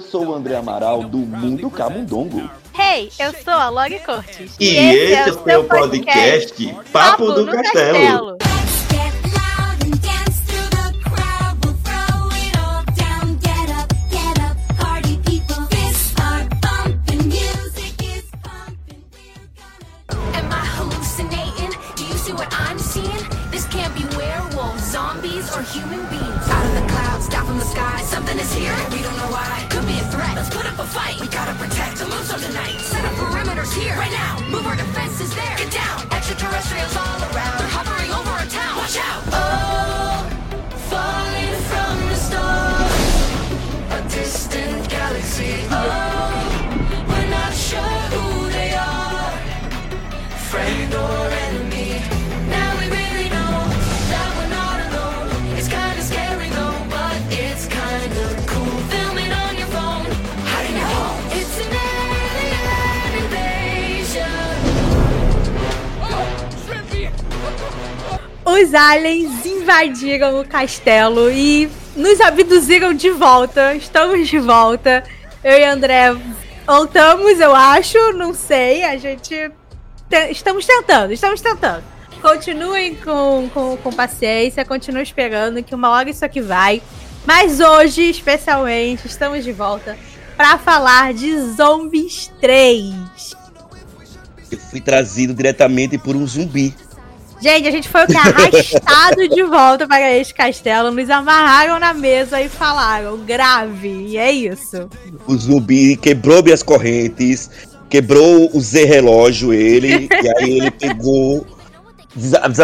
eu sou o André Amaral do Mundo Camundongo. Hey, eu sou a Log Cortes. E, e esse, esse, é o seu podcast, podcast Papo, Papo do Castelo. Castelo. sky. Something is here, we don't know why. Could be a threat, let's put up a fight. We gotta protect Alonso tonight. Set up perimeters here, right now. Move our defenses there. Get down. Extraterrestrials all around. They're hovering over our town. Watch out. Oh, falling from the stars. A distant galaxy. Oh. Os aliens invadiram o castelo e nos abduziram de volta. Estamos de volta. Eu e André voltamos, eu acho, não sei. A gente. Te... Estamos tentando, estamos tentando. Continuem com, com, com paciência, continuem esperando que uma hora isso aqui vai. Mas hoje, especialmente, estamos de volta para falar de Zombies 3. Eu fui trazido diretamente por um zumbi. Gente, a gente foi? Arrastado de volta para este castelo, nos amarraram na mesa e falaram, grave, e é isso. O zumbi quebrou minhas correntes, quebrou o Z relógio ele, e aí ele pegou,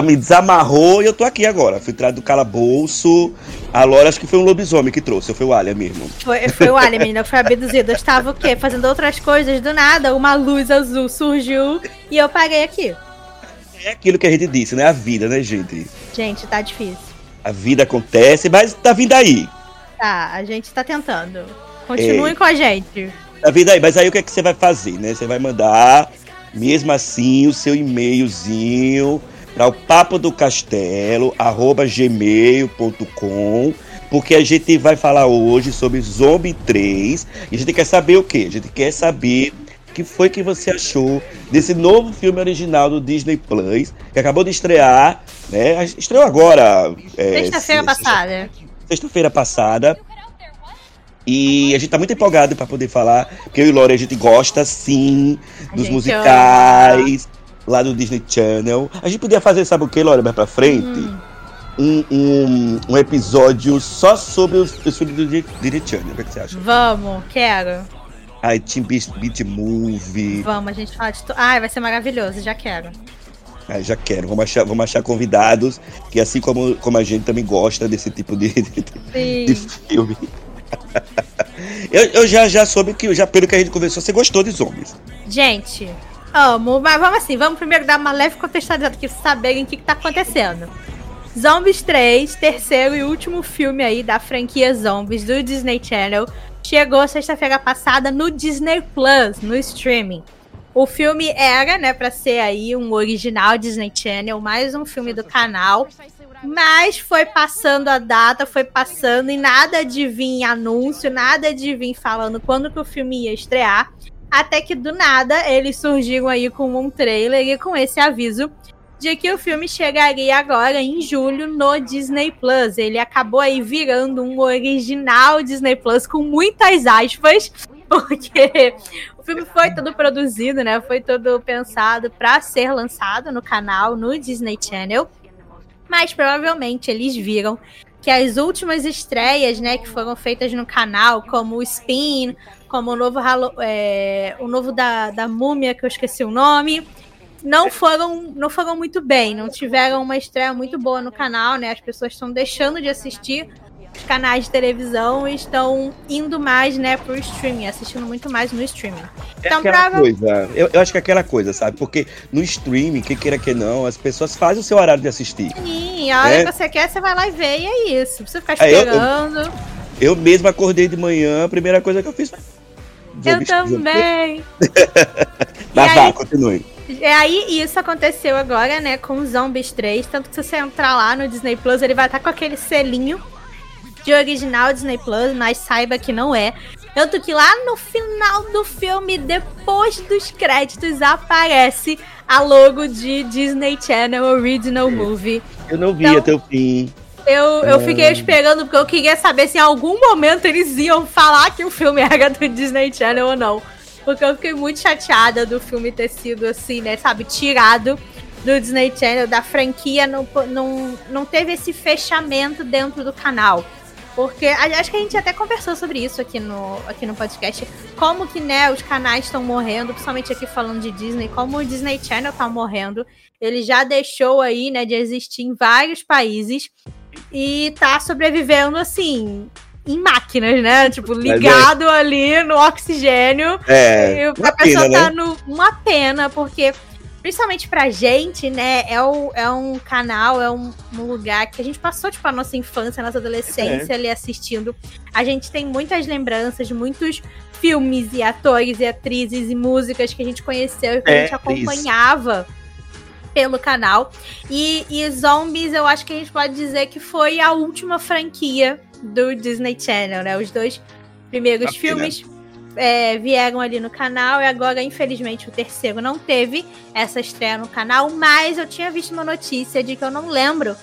me desamarrou e eu tô aqui agora. Fui trazido do calabouço. A Laura acho que foi um lobisomem que trouxe, ou foi o Alien mesmo? Foi, foi o Alien, menina, foi abduzido. Eu estava o quê? Fazendo outras coisas, do nada, uma luz azul surgiu e eu parei aqui. É aquilo que a gente disse, né? A vida, né, gente? Gente, tá difícil. A vida acontece, mas tá vindo aí. Tá, a gente tá tentando. Continuem é. com a gente. Tá vindo aí, mas aí o que é que você vai fazer, né? Você vai mandar, mesmo assim, o seu e-mailzinho para o papo do castelo, arroba gmail.com porque a gente vai falar hoje sobre Zombie 3 e a gente quer saber o quê? A gente quer saber que foi que você achou desse novo filme original do Disney Plus, que acabou de estrear, né? Estreou agora. É, sexta-feira passada. Sexta-feira passada. E a gente tá muito empolgado para poder falar, porque eu e Lore a gente gosta sim dos musicais lá do Disney Channel. A gente podia fazer, sabe o que, Lore, mais pra frente? Hum. Um, um, um, episódio só sobre os, os filmes do Disney Channel. O que você acha? Vamos, quero. Ai, Team Beat, Beat Movie. Vamos, a gente fala de tudo. Ai, vai ser maravilhoso, já quero. Ai, já quero. Vamos achar, vamos achar convidados que, assim como, como a gente também gosta desse tipo de, de, de filme. eu, eu já, já soube que, já pelo que a gente conversou, você gostou de zombies. Gente, amo. Mas vamos assim, vamos primeiro dar uma leve contextualizada aqui, saberem o que, que tá acontecendo. Zombies 3, terceiro e último filme aí da franquia Zombies do Disney Channel, chegou sexta-feira passada no Disney Plus, no streaming. O filme era, né, para ser aí um original Disney Channel, mais um filme do canal. Mas foi passando a data, foi passando e nada de vir anúncio, nada de vir falando quando que o filme ia estrear. Até que do nada eles surgiram aí com um trailer e com esse aviso de que o filme chegaria agora em julho no Disney Plus. Ele acabou aí virando um original Disney Plus com muitas aspas, porque o filme foi todo produzido, né? Foi todo pensado para ser lançado no canal, no Disney Channel. Mas provavelmente eles viram que as últimas estreias, né, que foram feitas no canal, como o Spin, como o novo, é, o novo da, da Múmia, que eu esqueci o nome, não foram, não foram muito bem, não tiveram uma estreia muito boa no canal, né? As pessoas estão deixando de assistir os canais de televisão e estão indo mais, né, pro streaming, assistindo muito mais no streaming. É então, aquela pra... coisa, eu, eu, acho que é aquela coisa, sabe? Porque no streaming, quem queira que não, as pessoas fazem o seu horário de assistir. Sim, a hora né? que você quer, você vai lá e vê, e é isso. Não precisa ficar esperando. É, eu, eu, eu mesmo acordei de manhã, a primeira coisa que eu fiz foi. Eu também. Mas continue. É aí isso aconteceu agora, né, com Zombies 3. Tanto que se você entrar lá no Disney Plus, ele vai estar com aquele selinho de original Disney Plus, mas saiba que não é. Tanto que lá no final do filme, depois dos créditos, aparece a logo de Disney Channel Original Movie. Eu não vi então, até o fim. Eu, eu fiquei esperando porque eu queria saber se em algum momento eles iam falar que o filme era do Disney Channel ou não. Porque eu fiquei muito chateada do filme ter sido assim, né, sabe, tirado do Disney Channel, da franquia, não, não, não teve esse fechamento dentro do canal. Porque acho que a gente até conversou sobre isso aqui no, aqui no podcast. Como que, né, os canais estão morrendo, principalmente aqui falando de Disney, como o Disney Channel tá morrendo. Ele já deixou aí, né, de existir em vários países e tá sobrevivendo assim em máquinas, né? Tipo, é ligado é... ali no oxigênio. É. E a pessoa pena, tá né? no. Uma pena, porque, principalmente pra gente, né? É, o, é um canal, é um, um lugar que a gente passou, tipo, a nossa infância, a nossa adolescência é. ali assistindo. A gente tem muitas lembranças, muitos filmes e atores e atrizes e músicas que a gente conheceu e que a é, gente acompanhava. Isso pelo canal. E, e Zombies, eu acho que a gente pode dizer que foi a última franquia do Disney Channel, né? Os dois primeiros Aqui, filmes né? é, vieram ali no canal e agora, infelizmente, o terceiro não teve essa estreia no canal, mas eu tinha visto uma notícia de que eu não lembro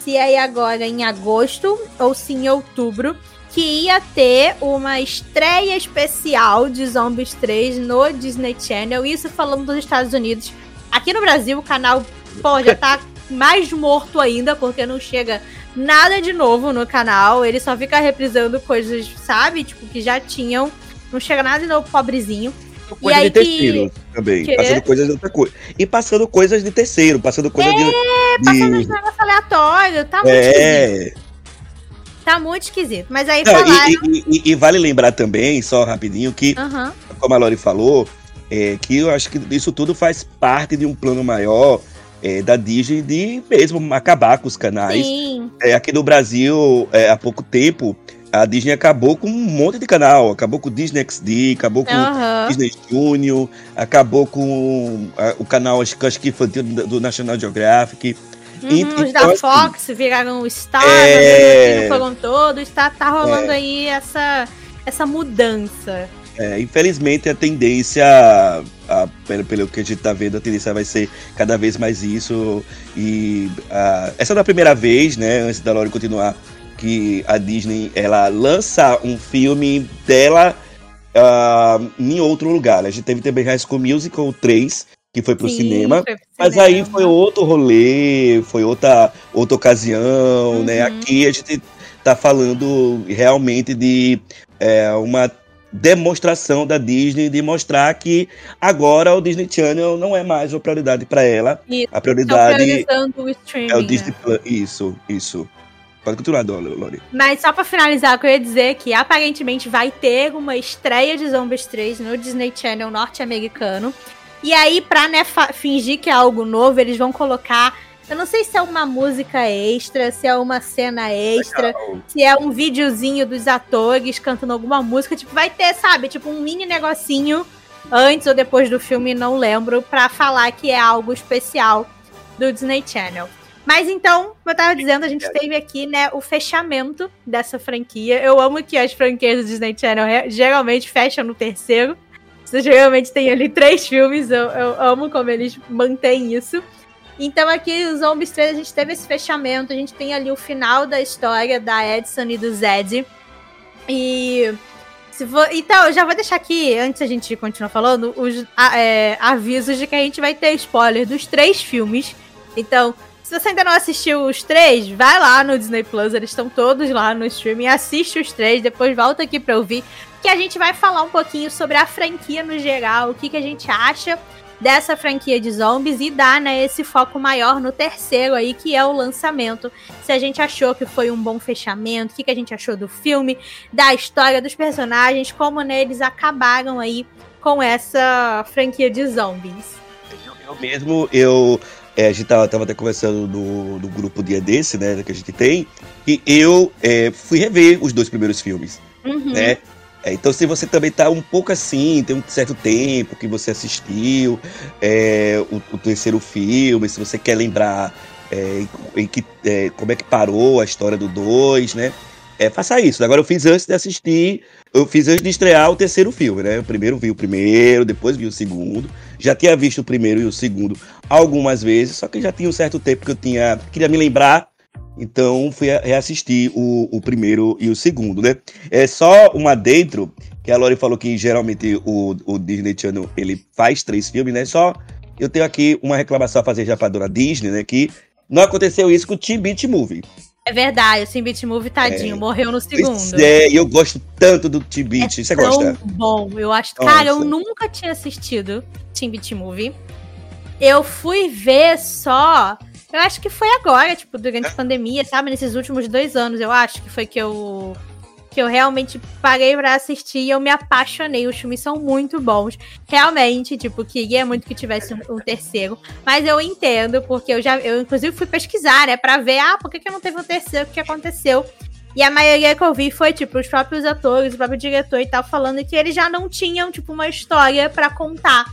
se aí agora em agosto ou se em outubro que ia ter uma estreia especial de Zombies 3 no Disney Channel, isso falando dos Estados Unidos, Aqui no Brasil, o canal, pô, já tá mais morto ainda, porque não chega nada de novo no canal. Ele só fica reprisando coisas, sabe? Tipo, que já tinham. Não chega nada de novo, pobrezinho. Coisa e aí de terceiro que... também. Que? Passando coisas de outra coisa. E passando coisas de terceiro, passando coisas é, de. É, passando de... negócio aleatório. Tá muito é. esquisito. Tá muito esquisito. Mas aí Não, falaram... e, e, e, vale lembrar também, só rapidinho, que, uhum. como a Lori falou, é, que eu acho que isso tudo faz parte de um plano maior é, da Disney de mesmo acabar com os canais. É, aqui no Brasil, é, há pouco tempo, a Disney acabou com um monte de canal. Acabou com o Disney XD, acabou com o Disney Junior, acabou com a, o canal, acho, acho que infantil do, do National Geographic. Uhum, e, os então, da assim, Fox viraram o Star, é... foram todos. Tá, tá rolando é... aí essa, essa mudança. É, infelizmente a tendência, a, a, pelo, pelo que a gente tá vendo, a tendência vai ser cada vez mais isso. E a, essa não é a primeira vez, né? Antes da Lori continuar, que a Disney ela lança um filme dela uh, em outro lugar. A gente teve também High School Musical 3, que foi pro Sim, cinema. Foi pro mas cinema. aí foi outro rolê, foi outra, outra ocasião, né? uhum. né? Aqui a gente tá falando realmente de é, uma demonstração da Disney de mostrar que agora o Disney Channel não é mais uma prioridade para ela. Isso, a prioridade é o Disney né? Plus. Isso, isso. Pode continuar, Lori. Mas só para finalizar, eu queria dizer que aparentemente vai ter uma estreia de Zombies 3 no Disney Channel norte-americano. E aí, pra né, fingir que é algo novo, eles vão colocar eu não sei se é uma música extra, se é uma cena extra, Legal. se é um videozinho dos atores cantando alguma música. Tipo, vai ter, sabe? Tipo, um mini negocinho antes ou depois do filme, não lembro, para falar que é algo especial do Disney Channel. Mas então, como eu tava dizendo, a gente teve aqui, né, o fechamento dessa franquia. Eu amo que as franquias do Disney Channel geralmente fecham no terceiro. Você geralmente tem ali três filmes, eu, eu amo como eles mantêm isso. Então aqui os Zombies 3 a gente teve esse fechamento, a gente tem ali o final da história da Edson e do Zed. E for, então, eu já vou deixar aqui, antes a gente continuar falando, os é, avisos de que a gente vai ter spoiler dos três filmes. Então, se você ainda não assistiu os três, vai lá no Disney Plus, eles estão todos lá no streaming, assiste os três, depois volta aqui pra ouvir, que a gente vai falar um pouquinho sobre a franquia no geral, o que, que a gente acha dessa franquia de zombies e dar né, esse foco maior no terceiro aí, que é o lançamento. Se a gente achou que foi um bom fechamento, o que, que a gente achou do filme, da história dos personagens, como né, eles acabaram aí com essa franquia de zombies. Eu, eu mesmo, eu. É, a gente tava, tava até conversando no, no grupo dia desse, né, que a gente tem, e eu é, fui rever os dois primeiros filmes, uhum. né? É, então, se você também está um pouco assim, tem um certo tempo que você assistiu é, o, o, terceiro filme, se você quer lembrar é, em que, é, como é que parou a história do 2, né? É, faça isso. Agora eu fiz antes de assistir Eu fiz antes de estrear o terceiro filme, né? O primeiro vi o primeiro, depois vi o segundo. Já tinha visto o primeiro e o segundo algumas vezes, só que já tinha um certo tempo que eu tinha. Queria me lembrar então fui reassistir o, o primeiro e o segundo, né? É só uma dentro que a Lori falou que geralmente o, o Disney Channel ele faz três filmes, né? Só eu tenho aqui uma reclamação a fazer já pra dona Disney, né? Que não aconteceu isso com o Team Beat Movie. É verdade, o Team Beat Movie, tadinho, é. morreu no segundo. É, e eu gosto tanto do Team Beat. É Você tão gosta? bom, eu acho. Nossa. Cara, eu nunca tinha assistido Team Beat Movie. Eu fui ver só eu acho que foi agora, tipo, durante a pandemia, sabe? Nesses últimos dois anos, eu acho que foi que eu. Que eu realmente parei pra assistir e eu me apaixonei. Os filmes são muito bons. Realmente, tipo, queria muito que tivesse um, um, terceiro. Mas eu entendo, porque eu já. Eu, inclusive, fui pesquisar, né? Pra ver, ah, por que, que não teve um terceiro? O que aconteceu? E a maioria que eu vi foi, tipo, os próprios atores, o próprio diretor e tal, falando que eles já não tinham, tipo, uma história para contar.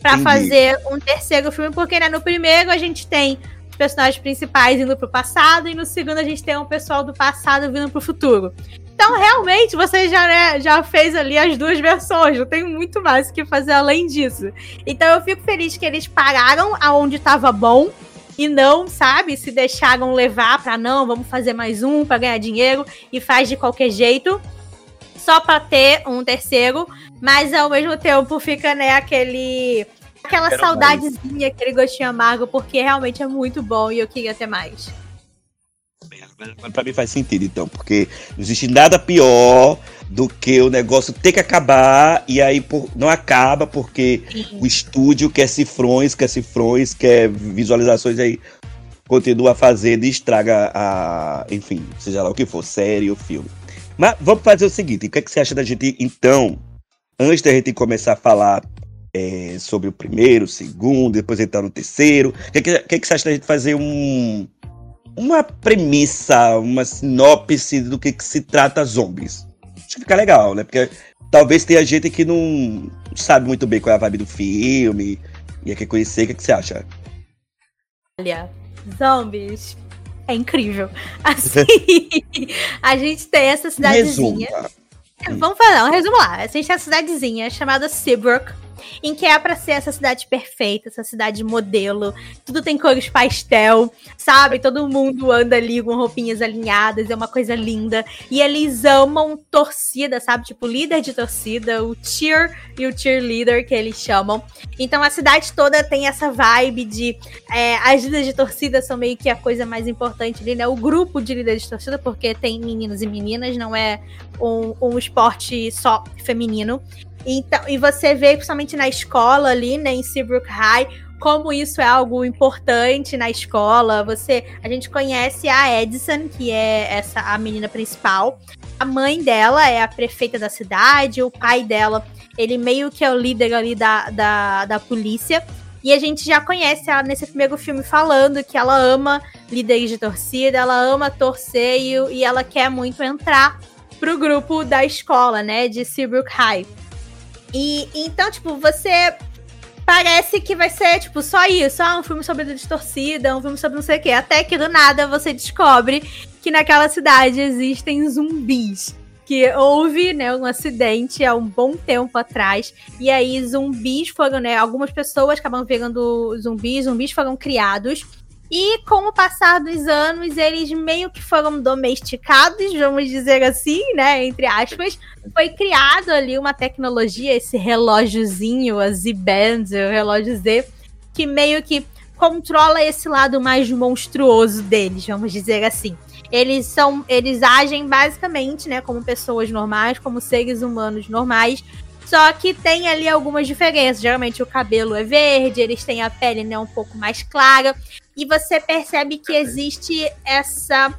para fazer um terceiro filme, porque né, no primeiro a gente tem personagens principais indo pro passado, e no segundo a gente tem um pessoal do passado vindo pro futuro. Então, realmente, você já, né, já fez ali as duas versões, não tem muito mais o que fazer além disso. Então, eu fico feliz que eles pararam aonde estava bom e não, sabe, se deixaram levar para não, vamos fazer mais um para ganhar dinheiro e faz de qualquer jeito só para ter um terceiro, mas ao mesmo tempo fica, né, aquele aquela Quero saudadezinha, mais. aquele gostinho amargo, porque realmente é muito bom e eu queria ter mais. Pra mim faz sentido, então, porque não existe nada pior do que o negócio ter que acabar e aí por, não acaba porque Sim. o estúdio quer cifrões, quer cifrões, quer visualizações aí continua fazendo e estraga a, enfim, seja lá o que for, série ou filme. Mas vamos fazer o seguinte, o que, é que você acha da gente, então, antes da gente começar a falar é, sobre o primeiro, o segundo, depois entrar no terceiro. O que, que, que, você acha da gente fazer um, uma premissa, uma sinopse do que, que se trata zombies? Acho que fica legal, né? Porque talvez tenha gente que não sabe muito bem qual é a vibe do filme e quer conhecer. O que, que você acha? Olha, zombies é incrível. Assim, a gente tem essa cidadezinha. Vamos fazer um resumo lá. A gente tem essa cidadezinha chamada Seabrook em que é para ser essa cidade perfeita, essa cidade modelo. Tudo tem cores pastel, sabe? Todo mundo anda ali com roupinhas alinhadas, é uma coisa linda. E eles amam torcida, sabe? Tipo, líder de torcida, o cheer e o cheerleader que eles chamam. Então a cidade toda tem essa vibe de é, as líderes de torcida são meio que a coisa mais importante ali, né? O grupo de líderes de torcida, porque tem meninos e meninas, não é um, um esporte só feminino. Então, e você vê principalmente na escola ali, né, em Seabrook High, como isso é algo importante na escola. Você, a gente conhece a Edison, que é essa a menina principal. A mãe dela é a prefeita da cidade, o pai dela, ele meio que é o líder ali da, da, da polícia. E a gente já conhece ela nesse primeiro filme falando que ela ama líderes de torcida, ela ama torcer e, e ela quer muito entrar pro grupo da escola, né, de Seabrook High. E então, tipo, você parece que vai ser, tipo, só isso. Ah, um filme sobre distorcida, um filme sobre não sei o quê. Até que do nada você descobre que naquela cidade existem zumbis. Que houve, né, um acidente há um bom tempo atrás. E aí, zumbis foram, né? Algumas pessoas acabam virando zumbis, zumbis foram criados. E com o passar dos anos, eles meio que foram domesticados, vamos dizer assim, né? Entre aspas. Foi criado ali uma tecnologia, esse relógiozinho, a Z-Band, o relógio Z, que meio que controla esse lado mais monstruoso deles, vamos dizer assim. Eles são, eles agem basicamente, né, como pessoas normais, como seres humanos normais, só que tem ali algumas diferenças. Geralmente o cabelo é verde, eles têm a pele né, um pouco mais clara e você percebe que existe essa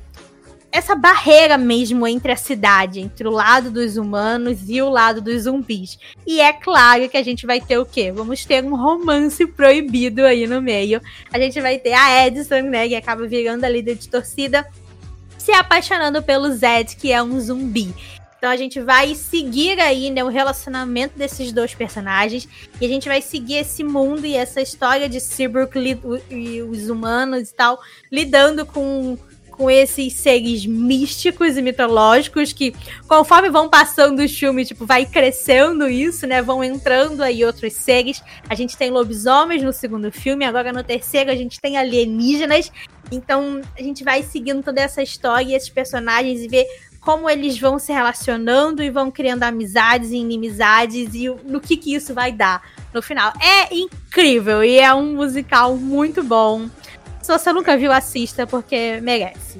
essa barreira mesmo entre a cidade, entre o lado dos humanos e o lado dos zumbis. E é claro que a gente vai ter o quê? Vamos ter um romance proibido aí no meio. A gente vai ter a Edison, né, que acaba virando a líder de torcida, se apaixonando pelo Zed, que é um zumbi. Então a gente vai seguir aí, né, o relacionamento desses dois personagens e a gente vai seguir esse mundo e essa história de Seabrook e os humanos e tal lidando com com esses seres místicos e mitológicos que, conforme vão passando os filmes, tipo, vai crescendo isso, né? Vão entrando aí outros seres. A gente tem lobisomens no segundo filme, agora no terceiro a gente tem alienígenas. Então a gente vai seguindo toda essa história e esses personagens e ver como eles vão se relacionando e vão criando amizades e inimizades e no que, que isso vai dar no final. É incrível e é um musical muito bom. Se você nunca viu, assista, porque merece.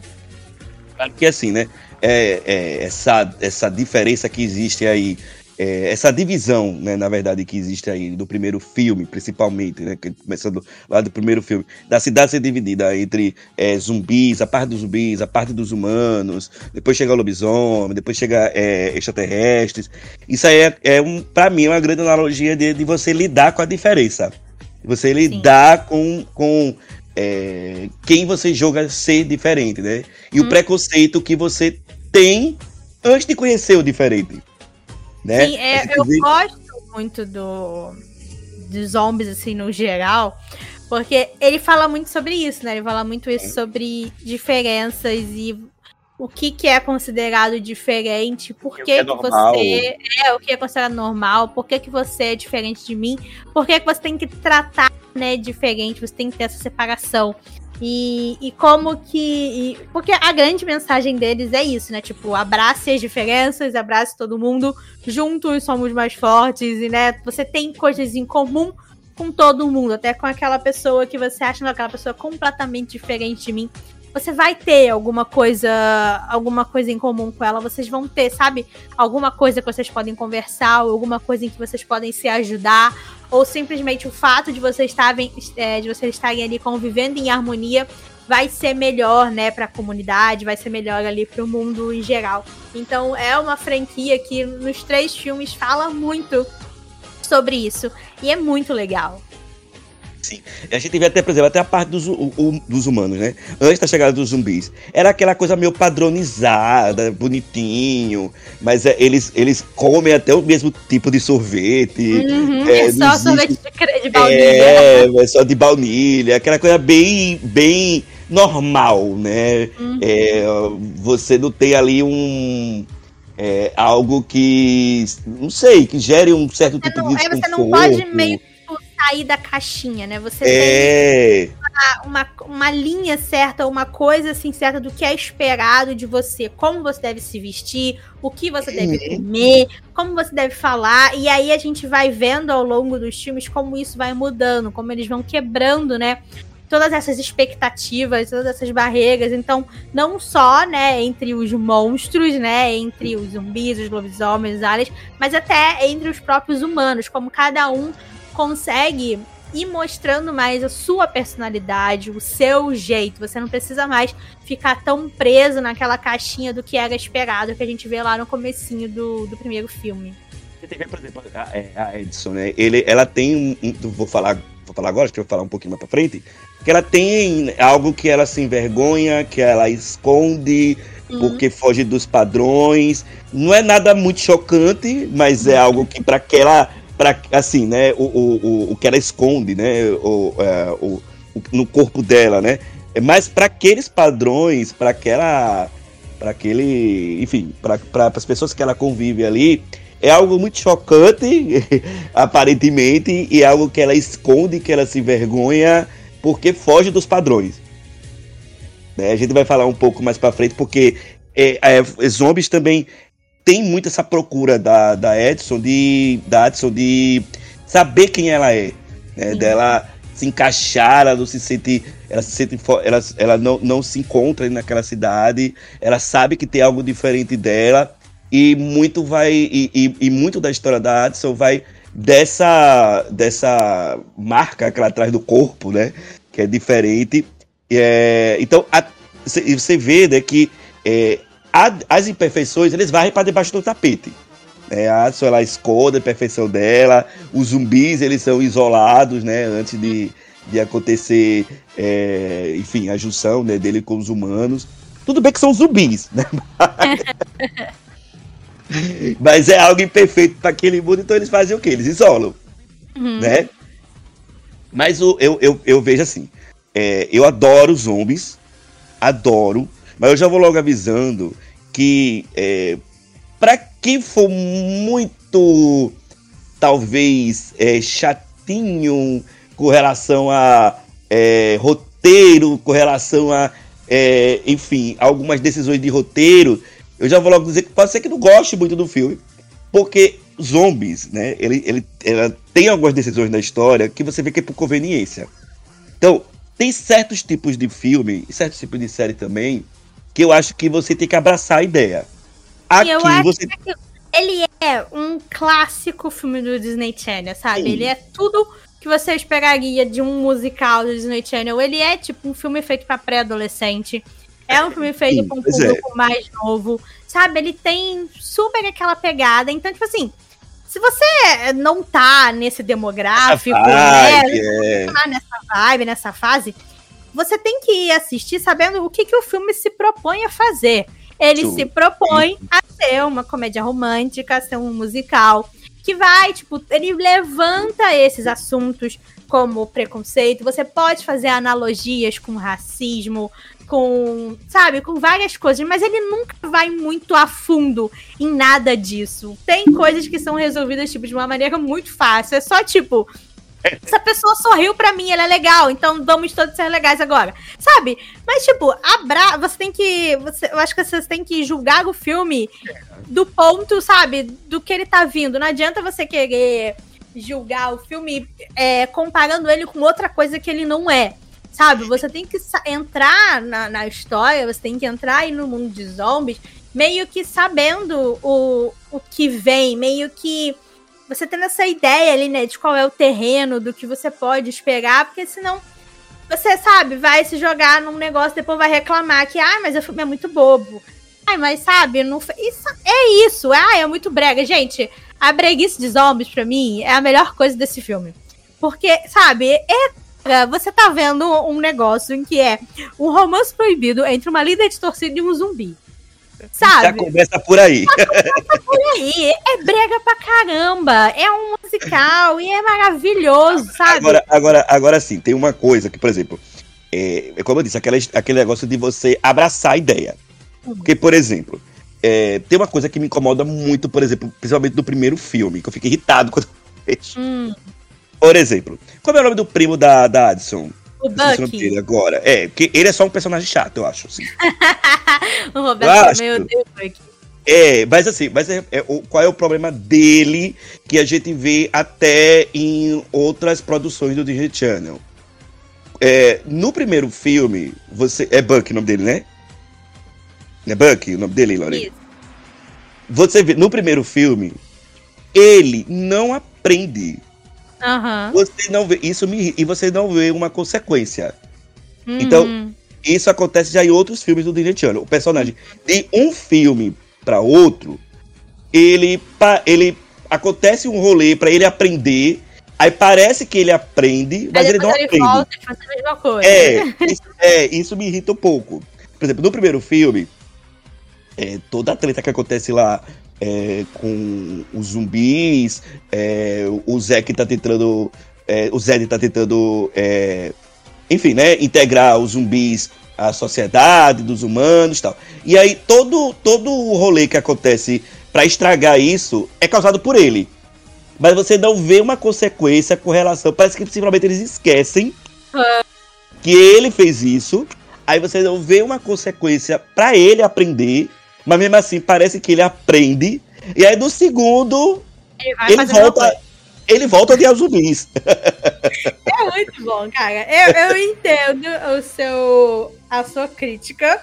Claro que assim, né? É, é, essa, essa diferença que existe aí é, essa divisão, né, na verdade, que existe aí do primeiro filme, principalmente, né, começando lá do primeiro filme, da cidade ser dividida entre é, zumbis, a parte dos zumbis, a parte dos humanos, depois chega o lobisomem, depois chega é, extraterrestres. Isso aí é, é um, para mim, é uma grande analogia de, de você lidar com a diferença. Você lidar Sim. com, com é, quem você joga ser diferente, né? E hum. o preconceito que você tem antes de conhecer o diferente. Né? Sim, é, eu gosto muito do de zombies, assim, no geral, porque ele fala muito sobre isso, né? Ele fala muito isso sobre diferenças e o que, que é considerado diferente, por que, que, é que você é o que é considerado normal, por que, que você é diferente de mim, por que, que você tem que tratar né, diferente, você tem que ter essa separação. E, e como que. E, porque a grande mensagem deles é isso, né? Tipo, abrace as diferenças, abrace todo mundo, juntos somos mais fortes, e né? Você tem coisas em comum com todo mundo, até com aquela pessoa que você acha aquela pessoa completamente diferente de mim. Você vai ter alguma coisa, alguma coisa em comum com ela, vocês vão ter, sabe? Alguma coisa que vocês podem conversar, alguma coisa em que vocês podem se ajudar, ou simplesmente o fato de vocês estarem, é, de vocês estarem ali convivendo em harmonia vai ser melhor, né, para a comunidade, vai ser melhor ali para o mundo em geral. Então é uma franquia que nos três filmes fala muito sobre isso e é muito legal. Sim. A gente vê até, por exemplo, até a parte dos, o, dos humanos, né? Antes da chegada dos zumbis. Era aquela coisa meio padronizada, bonitinho. Mas é, eles, eles comem até o mesmo tipo de sorvete. Uhum, é, é só existe, sorvete de, de baunilha. É, é só de baunilha. Aquela coisa bem, bem normal, né? Uhum. É, você não tem ali um. É, algo que, não sei, que gere um certo tipo não, de desconforto. É, você não pode meio sair da caixinha, né? Você é... tem uma, uma, uma, linha certa, uma coisa assim certa do que é esperado de você, como você deve se vestir, o que você deve uhum. comer, como você deve falar, e aí a gente vai vendo ao longo dos filmes como isso vai mudando, como eles vão quebrando, né? Todas essas expectativas, todas essas barreiras. Então, não só, né, entre os monstros, né, entre os zumbis, os lobisomens, os aliens, mas até entre os próprios humanos, como cada um consegue ir mostrando mais a sua personalidade, o seu jeito. Você não precisa mais ficar tão preso naquela caixinha do que era esperado que a gente vê lá no comecinho do, do primeiro filme. Você tem, por exemplo, a, é, a Edson, né? Ele, ela tem um, um, Vou falar, vou falar agora, acho que eu vou falar um pouquinho mais pra frente. Que ela tem algo que ela se envergonha, que ela esconde, uhum. porque foge dos padrões. Não é nada muito chocante, mas é algo que para aquela para assim, né, o, o, o, que ela esconde, né, o, é, o, o no corpo dela, né, é mais para aqueles padrões, para aquela, para aquele, enfim, para as pessoas que ela convive ali, é algo muito chocante, aparentemente, e é algo que ela esconde, que ela se vergonha, porque foge dos padrões. Né? A gente vai falar um pouco mais para frente, porque é, é, zombies também tem muito essa procura da, da Edson de da Edson de saber quem ela é, né? dela se encaixar, ela não se sente, ela se sente, ela, ela não, não se encontra naquela cidade, ela sabe que tem algo diferente dela e muito vai e, e, e muito da história da Edson vai dessa dessa marca que ela traz do corpo, né? Que é diferente. É, então a, você vê né, que é, as imperfeições, eles varrem para debaixo do tapete. É, a Adson, ela esconde a imperfeição dela, os zumbis, eles são isolados, né, antes de, de acontecer, é, enfim, a junção né, dele com os humanos. Tudo bem que são zumbis, né? Mas é algo imperfeito para aquele mundo, então eles fazem o quê? Eles isolam, uhum. né? Mas o, eu, eu, eu vejo assim, é, eu adoro zombies, adoro, Mas eu já vou logo avisando que é, para quem for muito, talvez, é, chatinho com relação a é, roteiro, com relação a, é, enfim, algumas decisões de roteiro, eu já vou logo dizer que pode ser que não goste muito do filme, porque zombies, né? Ele, ele, ela tem algumas decisões na história que você vê que é por conveniência. Então, tem certos tipos de filme certos tipos de série também que eu acho que você tem que abraçar a ideia. Aqui eu acho você. Que ele é um clássico filme do Disney Channel, sabe? Sim. Ele é tudo que você esperaria de um musical do Disney Channel. Ele é tipo um filme feito para pré-adolescente. É um filme feito com um é. público é. mais novo. Sabe? Ele tem super aquela pegada. Então, tipo assim, se você não tá nesse demográfico, vibe, né? É. Não tá nessa vibe, nessa fase, você tem que ir assistir sabendo o que, que o filme se propõe a fazer. Ele se propõe a ser uma comédia romântica, a ser um musical que vai, tipo, ele levanta esses assuntos como preconceito. Você pode fazer analogias com racismo, com, sabe, com várias coisas, mas ele nunca vai muito a fundo em nada disso. Tem coisas que são resolvidas, tipo, de uma maneira muito fácil. É só, tipo, essa pessoa sorriu para mim, ela é legal, então vamos todos ser legais agora. Sabe? Mas, tipo, abra... você tem que. Você... Eu acho que vocês têm que julgar o filme do ponto, sabe, do que ele tá vindo. Não adianta você querer julgar o filme é, comparando ele com outra coisa que ele não é. Sabe? Você tem que entrar na, na história, você tem que entrar aí no mundo de zombies, meio que sabendo o, o que vem, meio que você tendo essa ideia ali, né, de qual é o terreno, do que você pode esperar, porque senão você, sabe, vai se jogar num negócio, depois vai reclamar que, ah, mas o filme é muito bobo. Ai, mas sabe, não isso é isso. Ah, é muito brega. Gente, a breguice de zombies, pra mim, é a melhor coisa desse filme. Porque, sabe, é você tá vendo um negócio em que é um romance proibido entre uma líder de torcida e um zumbi. Sabe? Já começa por aí. Já começa por aí. É brega pra caramba. É um musical e é maravilhoso, sabe? Agora, agora, agora sim, tem uma coisa que, por exemplo, é, é como eu disse, aquele, aquele negócio de você abraçar a ideia. Porque, por exemplo, é, tem uma coisa que me incomoda muito, por exemplo, principalmente do primeiro filme, que eu fico irritado quando eu vejo. Hum. Por exemplo, como é o nome do primo da, da Addison? O Bucky. agora. É, porque ele é só um personagem chato, eu acho. Assim. o Roberto, meu Deus, Bucky. É, mas assim, mas é, é, o, qual é o problema dele que a gente vê até em outras produções do Disney Channel? É, no primeiro filme, você. É Buck o nome dele, né? É Buck o nome dele, Lorena? Você vê, no primeiro filme, ele não aprende Uhum. Você não vê, isso me e você não vê uma consequência. Uhum. Então, isso acontece já em outros filmes do Channel. O personagem de um filme para outro, ele ele acontece um rolê para ele aprender, aí parece que ele aprende, mas ele não ele aprende. Volta e faz a mesma coisa. É, isso, é, isso me irrita um pouco. Por exemplo, no primeiro filme, é, toda a treta que acontece lá é, com os zumbis, é, o Zé que tá tentando. É, o Zed tá tentando. É, enfim, né? Integrar os zumbis à sociedade, dos humanos e tal. E aí todo, todo o rolê que acontece para estragar isso é causado por ele. Mas você não vê uma consequência com relação. Parece que simplesmente eles esquecem que ele fez isso. Aí você não vê uma consequência para ele aprender mas mesmo assim, parece que ele aprende. E aí, no segundo, ele, ele volta. Ele volta a odiar zumbis. É muito bom, cara. Eu, eu entendo o seu, a sua crítica.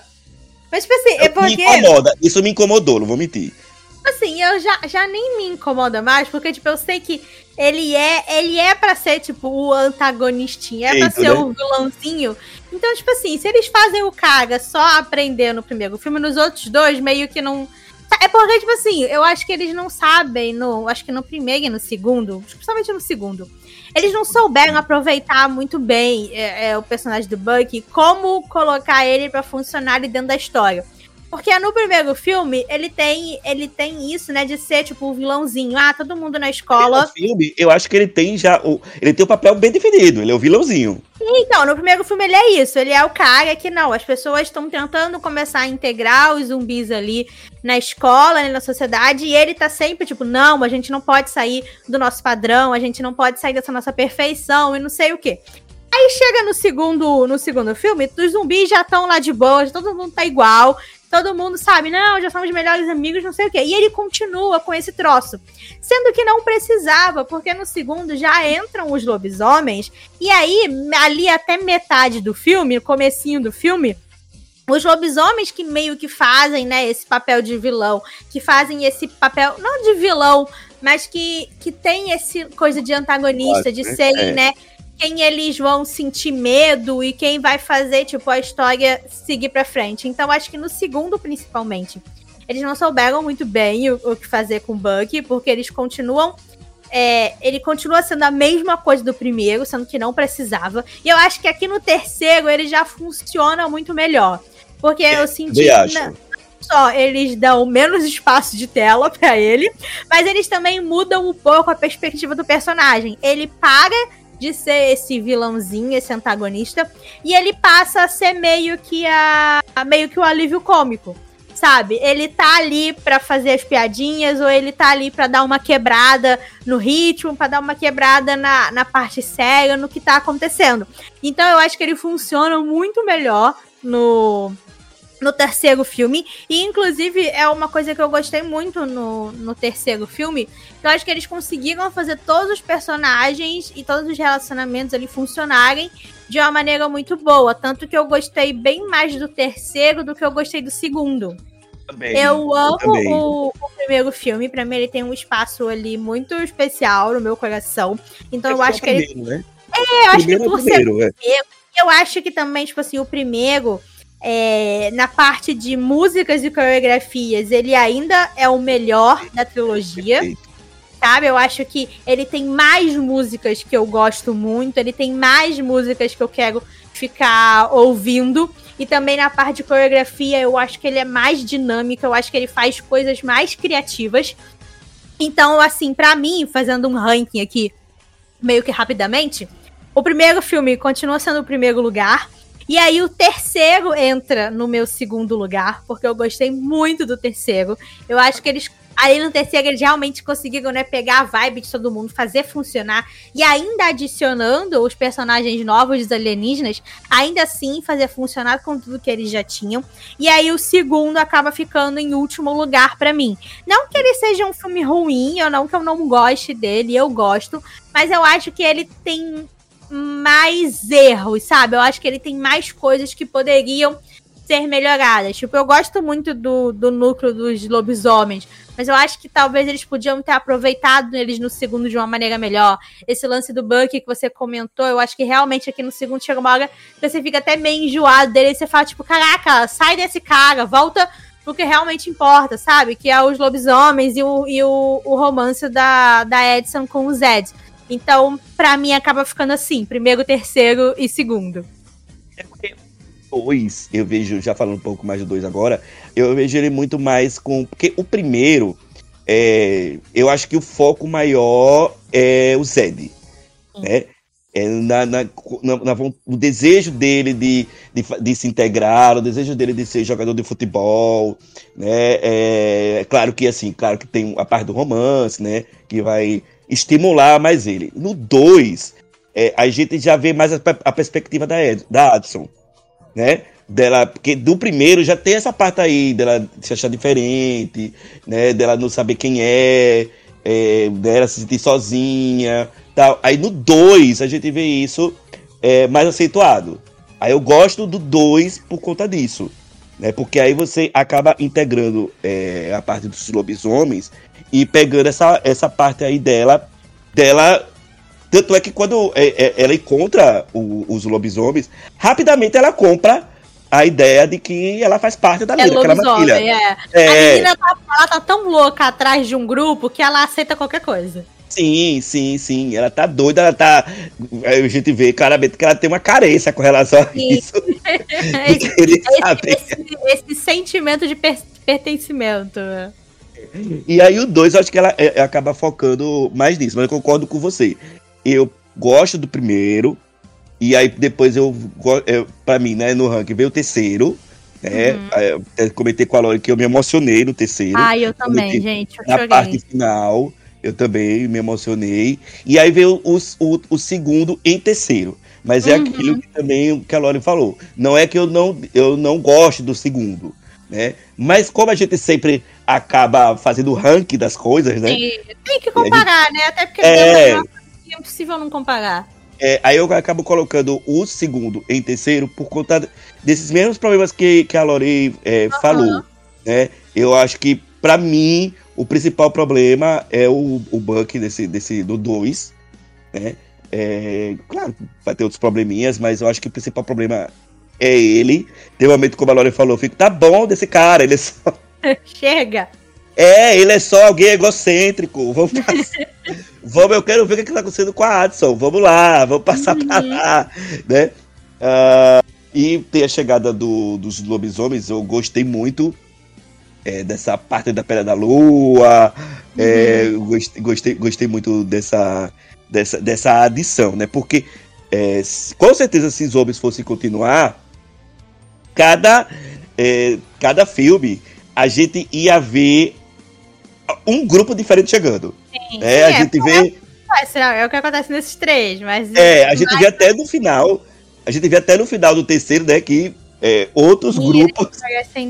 Mas, tipo assim, é porque. Me incomoda. Isso me incomodou, não vou mentir. Assim, eu já, já nem me incomoda mais, porque, tipo, eu sei que ele é ele é para ser, tipo, o antagonistinho, é pra ser né? o vilãozinho. Então, tipo assim, se eles fazem o Kaga só aprender no primeiro filme, nos outros dois, meio que não. É porque, tipo assim, eu acho que eles não sabem, no, acho que no primeiro e no segundo, principalmente no segundo, eles não souberam aproveitar muito bem é, é, o personagem do Bucky, como colocar ele para funcionar ali dentro da história. Porque no primeiro filme, ele tem, ele tem isso, né, de ser, tipo, o vilãozinho. Ah, todo mundo na escola. No filme, eu acho que ele tem já. O, ele tem o um papel bem definido, ele é o vilãozinho. Então, no primeiro filme ele é isso, ele é o cara que não, as pessoas estão tentando começar a integrar os zumbis ali na escola, né, na sociedade, e ele tá sempre tipo, não, a gente não pode sair do nosso padrão, a gente não pode sair dessa nossa perfeição e não sei o quê. Aí chega no segundo, no segundo filme, os zumbis já estão lá de boa, todo mundo tá igual, todo mundo sabe, não, já somos melhores amigos, não sei o quê. E ele continua com esse troço. Sendo que não precisava, porque no segundo já entram os lobisomens, e aí, ali até metade do filme, comecinho do filme, os lobisomens que meio que fazem, né, esse papel de vilão, que fazem esse papel, não de vilão, mas que, que tem esse coisa de antagonista, de né? serem, é. né, quem eles vão sentir medo e quem vai fazer, tipo, a história seguir pra frente. Então, acho que no segundo, principalmente, eles não souberam muito bem o, o que fazer com o Bucky, porque eles continuam. É, ele continua sendo a mesma coisa do primeiro, sendo que não precisava. E eu acho que aqui no terceiro ele já funciona muito melhor. Porque é, eu senti. Não só eles dão menos espaço de tela para ele, mas eles também mudam um pouco a perspectiva do personagem. Ele para de ser esse vilãozinho, esse antagonista, e ele passa a ser meio que a meio que o alívio cômico. Sabe? Ele tá ali para fazer as piadinhas ou ele tá ali para dar uma quebrada no ritmo, para dar uma quebrada na, na parte séria, no que tá acontecendo. Então eu acho que ele funciona muito melhor no no terceiro filme. E, inclusive, é uma coisa que eu gostei muito no, no terceiro filme. Que eu acho que eles conseguiram fazer todos os personagens e todos os relacionamentos ali funcionarem de uma maneira muito boa. Tanto que eu gostei bem mais do terceiro do que eu gostei do segundo. Também, eu amo eu o, o, primeiro filme. Pra mim, ele tem um espaço ali muito especial no meu coração. Então, eu acho que ele. Né? É, eu acho que por ser. É. Eu acho que também, tipo assim, o primeiro é, na parte de músicas e coreografias, ele ainda é o melhor da trilogia. Sabe? Eu acho que ele tem mais músicas que eu gosto muito, ele tem mais músicas que eu quero ficar ouvindo. E também na parte de coreografia, eu acho que ele é mais dinâmico, eu acho que ele faz coisas mais criativas. Então, assim, para mim, fazendo um ranking aqui, meio que rapidamente, o primeiro filme continua sendo o primeiro lugar. E aí o terceiro entra no meu segundo lugar, porque eu gostei muito do terceiro. Eu acho que eles Aí no terceiro eles realmente conseguiram, né, pegar a vibe de todo mundo, fazer funcionar e ainda adicionando os personagens novos dos alienígenas, ainda assim fazer funcionar com tudo que eles já tinham. E aí o segundo acaba ficando em último lugar para mim. Não que ele seja um filme ruim, ou não que eu não goste dele, eu gosto, mas eu acho que ele tem mais erros, sabe? Eu acho que ele tem mais coisas que poderiam ser melhoradas. Tipo, eu gosto muito do, do núcleo dos lobisomens, mas eu acho que talvez eles podiam ter aproveitado eles no segundo de uma maneira melhor. Esse lance do Bucky que você comentou, eu acho que realmente aqui no segundo chega uma hora que você fica até meio enjoado dele e você fala, tipo, caraca, sai desse cara, volta pro que realmente importa, sabe? Que é os lobisomens e o, e o, o romance da, da Edson com o Zed. Então, para mim, acaba ficando assim: primeiro, terceiro e segundo. É porque dois, eu vejo, já falando um pouco mais do dois agora, eu vejo ele muito mais com. Porque o primeiro, é, eu acho que o foco maior é o Zed. Né? É na, na, na, na, o desejo dele de, de, de, se integrar, o desejo dele de ser jogador de futebol, né? É, é, claro que assim, claro que tem a parte do romance, né? Que vai estimular mais ele. No 2, é, a gente já vê mais a, a perspectiva da, Ed, da Adson, né? Dela, porque do primeiro já tem essa parte aí dela se achar diferente, né? Dela não saber quem é, é dela se sentir sozinha, tal. Aí no 2 a gente vê isso é, mais acentuado. Aí eu gosto do 2 por conta disso, né? Porque aí você acaba integrando é, a parte dos lobisomens e pegando essa, essa parte aí dela, dela. Tanto é que quando é, é, ela encontra o, os lobisomens, rapidamente ela compra a ideia de que ela faz parte da é vida, aquela matilha. É. é. A menina tá, ela tá tão louca atrás de um grupo que ela aceita qualquer coisa. Sim, sim, sim. Ela tá doida, ela tá. A gente vê claramente que ela tem uma carência com relação a sim. isso. esse, esse, esse, sentimento de per pertencimento. E aí o 2, acho que ela é, acaba focando mais nisso, mas eu concordo com você. Eu gosto do primeiro, e aí depois eu, eu para mim, né, no ranking veio o terceiro, né? Uhum. Eu comentei com a Lore que eu me emocionei no terceiro. Ah, eu também, gente. Eu na parte final, eu também me emocionei. E aí veio o, o, o segundo em terceiro. Mas é uhum. aquilo que também que a Lore falou. Não é que eu não, eu não gosto do segundo, né? Mas como a gente sempre acaba fazendo o ranking das coisas, né? Sim, tem que comparar, gente... né? Até porque é... é impossível não comparar. É, aí eu acabo colocando o segundo em terceiro por conta desses mesmos problemas que, que a Lore é, uhum. falou. Né? Eu acho que, para mim, o principal problema é o, o Buck desse, desse, do 2. Né? É, claro, vai ter outros probleminhas, mas eu acho que o principal problema é ele. Tem um momento, como a Lore falou, eu fico, tá bom desse cara, ele é só. Chega! É, ele é só alguém egocêntrico. Vamos passar. vamos, eu quero ver o que está acontecendo com a Adson. Vamos lá, vamos passar uhum. para lá, né? Uh, e tem a chegada do, dos lobisomens, eu gostei muito é, dessa parte da Pedra da Lua. É, uhum. gostei, gostei, gostei muito dessa, dessa, dessa adição, né? Porque é, com certeza se os zombies fossem continuar, cada, é, cada filme a gente ia ver um grupo diferente chegando. Sim, é, sim, a é, gente vê. É, é o que acontece nesses três, mas. É, a gente mas... vê até no final. A gente vê até no final do terceiro, né, que é, outros grupos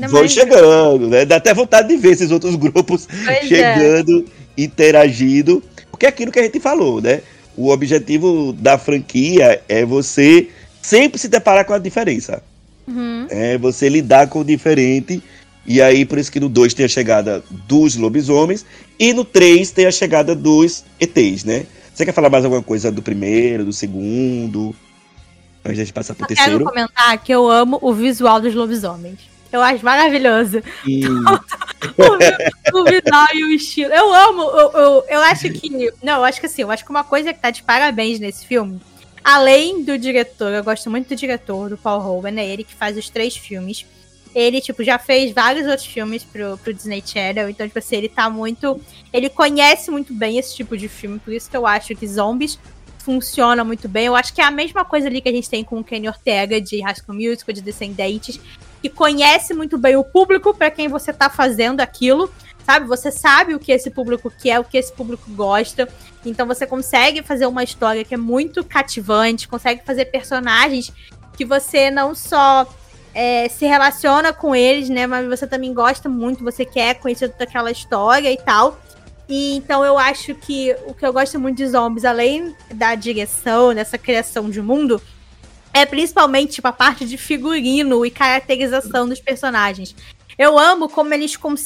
vão chegando, né? Dá até vontade de ver esses outros grupos pois é. chegando, é. interagindo. Porque é aquilo que a gente falou, né? O objetivo da franquia é você sempre se deparar com a diferença. Uhum. É você lidar com o diferente e aí, por isso que no 2 tem a chegada dos lobisomens. E no 3 tem a chegada dos ETs, né? Você quer falar mais alguma coisa do primeiro, do segundo? Antes de passar pro eu terceiro. Quero comentar que eu amo o visual dos lobisomens. Eu acho maravilhoso. O, o, visual e o estilo. Eu amo. Eu, eu, eu acho que. Não, eu acho que assim, eu acho que uma coisa que tá de parabéns nesse filme. Além do diretor, eu gosto muito do diretor, do Paul Hogan, é ele que faz os três filmes. Ele, tipo, já fez vários outros filmes pro, pro Disney Channel, então, tipo assim, ele tá muito. Ele conhece muito bem esse tipo de filme, por isso que eu acho que Zombies funciona muito bem. Eu acho que é a mesma coisa ali que a gente tem com o Kenny Ortega de School Musical, de Descendentes, que conhece muito bem o público para quem você tá fazendo aquilo, sabe? Você sabe o que esse público quer, o que esse público gosta. Então você consegue fazer uma história que é muito cativante, consegue fazer personagens que você não só é, se relaciona com eles, né? Mas você também gosta muito, você quer conhecer toda aquela história e tal. E então eu acho que o que eu gosto muito de zombies, além da direção, dessa criação de mundo, é principalmente tipo, a parte de figurino e caracterização dos personagens. Eu amo como eles, como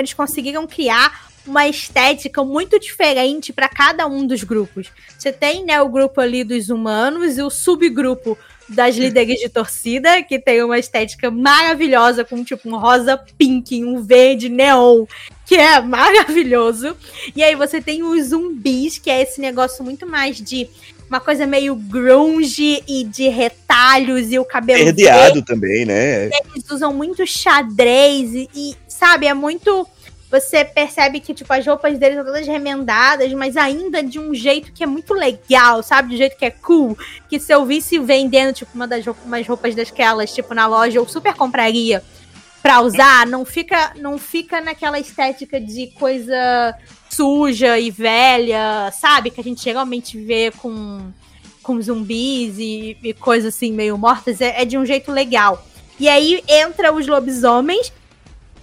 eles conseguiram criar uma estética muito diferente para cada um dos grupos. Você tem né, o grupo ali dos humanos e o subgrupo das líderes de torcida, que tem uma estética maravilhosa, com tipo um rosa pink, um verde neon, que é maravilhoso. E aí você tem os zumbis, que é esse negócio muito mais de uma coisa meio grunge e de retalhos e o cabelo. Perdeado também, né? Eles usam muito xadrez e, e, sabe, é muito você percebe que, tipo, as roupas deles são todas remendadas, mas ainda de um jeito que é muito legal, sabe? De um jeito que é cool. Que se eu visse vendendo, tipo, uma das roupas, umas roupas daquelas, tipo, na loja, eu super compraria pra usar. Não fica, não fica naquela estética de coisa suja e velha, sabe? Que a gente geralmente vê com, com zumbis e, e coisas assim meio mortas. É, é de um jeito legal. E aí entra os lobisomens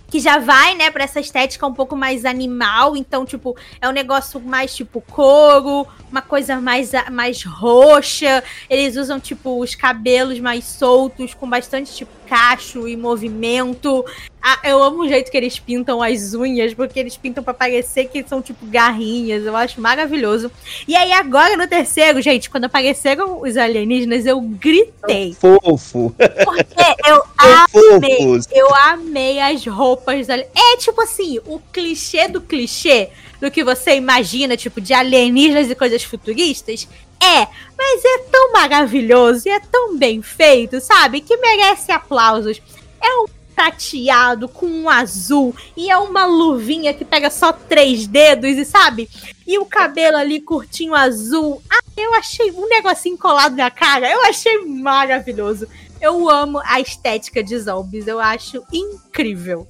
que já vai, né, pra essa estética um pouco mais animal. Então, tipo, é um negócio mais tipo couro, uma coisa mais, mais roxa. Eles usam, tipo, os cabelos mais soltos, com bastante, tipo, cacho e movimento. Ah, eu amo o jeito que eles pintam as unhas, porque eles pintam para parecer que são tipo garrinhas. Eu acho maravilhoso. E aí, agora no terceiro, gente, quando apareceram os alienígenas, eu gritei. Fofo. Porque eu amei. Eu amei as roupas. É tipo assim, o clichê do clichê do que você imagina, tipo, de alienígenas e coisas futuristas. É, mas é tão maravilhoso e é tão bem feito, sabe? Que merece aplausos. É um prateado com um azul e é uma luvinha que pega só três dedos e sabe? E o cabelo ali curtinho azul. Ah, eu achei um negocinho colado na cara. Eu achei maravilhoso. Eu amo a estética de zombies. Eu acho incrível.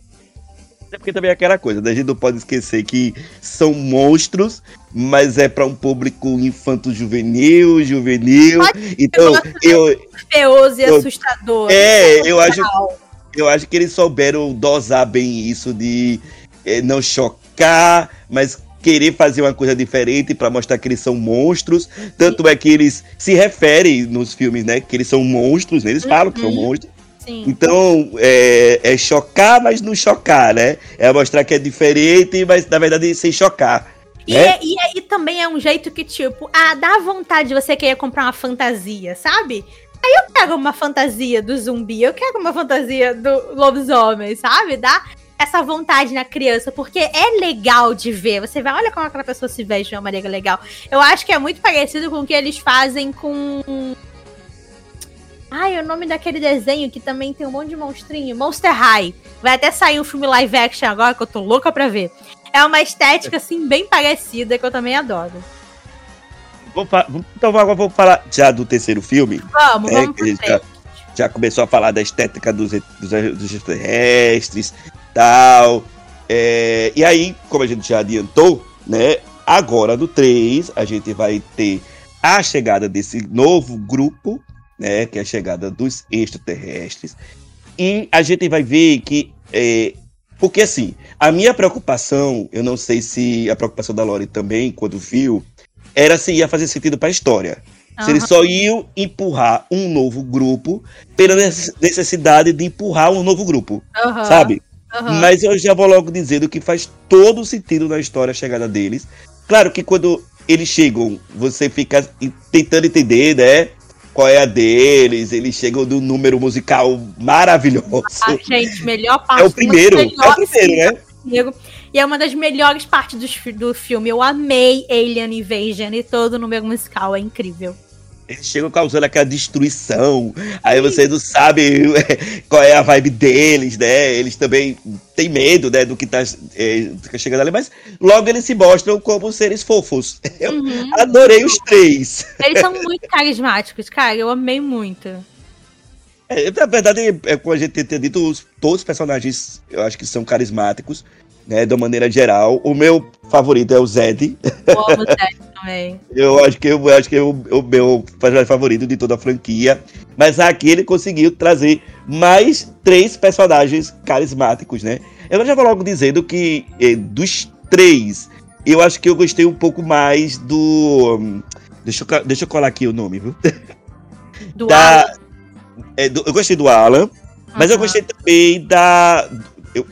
É porque também é aquela coisa, né? A gente não pode esquecer que são monstros, mas é para um público infanto-juvenil, juvenil. Então, eu. Feoso e eu, assustador. É, eu acho, eu acho que eles souberam dosar bem isso de é, não chocar, mas querer fazer uma coisa diferente para mostrar que eles são monstros. Tanto é que eles se referem nos filmes, né? Que eles são monstros, né? Eles uhum. falam que são monstros. Sim. Então, é, é, chocar, mas não chocar, né? É mostrar que é diferente, mas na verdade sem chocar. E, né? é, e, e, também é um jeito que, tipo, ah, dá vontade de você querer comprar uma fantasia, sabe? Aí eu pego uma fantasia do zumbi, eu quero uma fantasia do lobisomem, sabe? Dá essa vontade na criança, porque é legal de ver. Você vai, olha como aquela pessoa se veste de uma maneira legal. Eu acho que é muito parecido com o que eles fazem com Ai, o nome daquele desenho que também tem um monte de monstrinho. Monster High. Vai até sair um filme live action agora que eu tô louca pra ver. É uma estética, assim, bem parecida que eu também adoro. então agora vamos falar já do terceiro filme. Vamos, é, vamos já, já, começou a falar da estética dos, dos, dos extraterrestres tal. É, e aí, como a gente já adiantou, né? Agora no 3 a gente vai ter a chegada desse novo grupo né, que é a chegada dos extraterrestres. E a gente vai ver que. É, porque assim, a minha preocupação, eu não sei se a preocupação da Lori também, quando viu, era se ia fazer sentido para a história. Uhum. Se eles só iam empurrar um novo grupo pela necessidade de empurrar um novo grupo, uhum. sabe? Uhum. Mas eu já vou logo dizendo que faz todo sentido na história a chegada deles. Claro que quando eles chegam, você fica tentando entender, né? Qual é a deles, eles chegam do número musical maravilhoso. Ah, gente, melhor parte. É o primeiro, é o primeiro, né? E é uma das melhores partes do, do filme. Eu amei Alien Invasion e todo o número musical, é incrível. Eles chegam causando aquela destruição. Aí você não sabe qual é a vibe deles, né? Eles também têm medo, né, do que tá, é, tá chegando ali, mas logo eles se mostram como seres fofos. Eu uhum. adorei os três. Eles são muito carismáticos, cara. Eu amei muito. É, na verdade, é, como a gente tem dito, os, todos os personagens eu acho que são carismáticos né, de uma maneira geral. O meu favorito é o Zed. Eu amo o Zed também. eu acho que, eu, acho que é o, o meu personagem favorito de toda a franquia. Mas aqui ele conseguiu trazer mais três personagens carismáticos, né? Eu já vou logo dizendo que eh, dos três, eu acho que eu gostei um pouco mais do. Deixa eu, deixa eu colar aqui o nome, viu? Do da, Alan. É, do, eu gostei do Alan, mas eu gostei também da,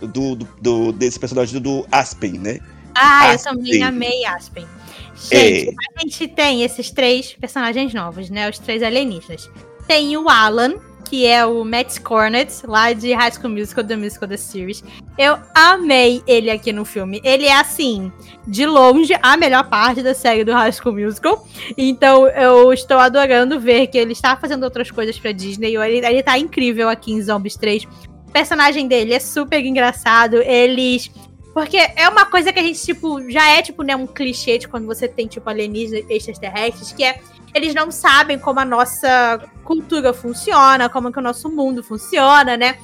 do, do, do, desse personagem do Aspen, né? Ah, Aspen. eu também amei Aspen. Gente, é. a gente tem esses três personagens novos, né? Os três alienígenas. Tem o Alan, que é o Matt Cornett, lá de High School Musical, The Musical The Series. Eu amei ele aqui no filme. Ele é, assim, de longe, a melhor parte da série do High School Musical. Então, eu estou adorando ver que ele está fazendo outras coisas pra Disney. Ele, ele tá incrível aqui em Zombies 3 personagem dele é super engraçado. Eles. Porque é uma coisa que a gente, tipo, já é, tipo, né, um clichê de quando você tem, tipo, alienígenas extraterrestres, que é. Eles não sabem como a nossa cultura funciona, como que o nosso mundo funciona, né?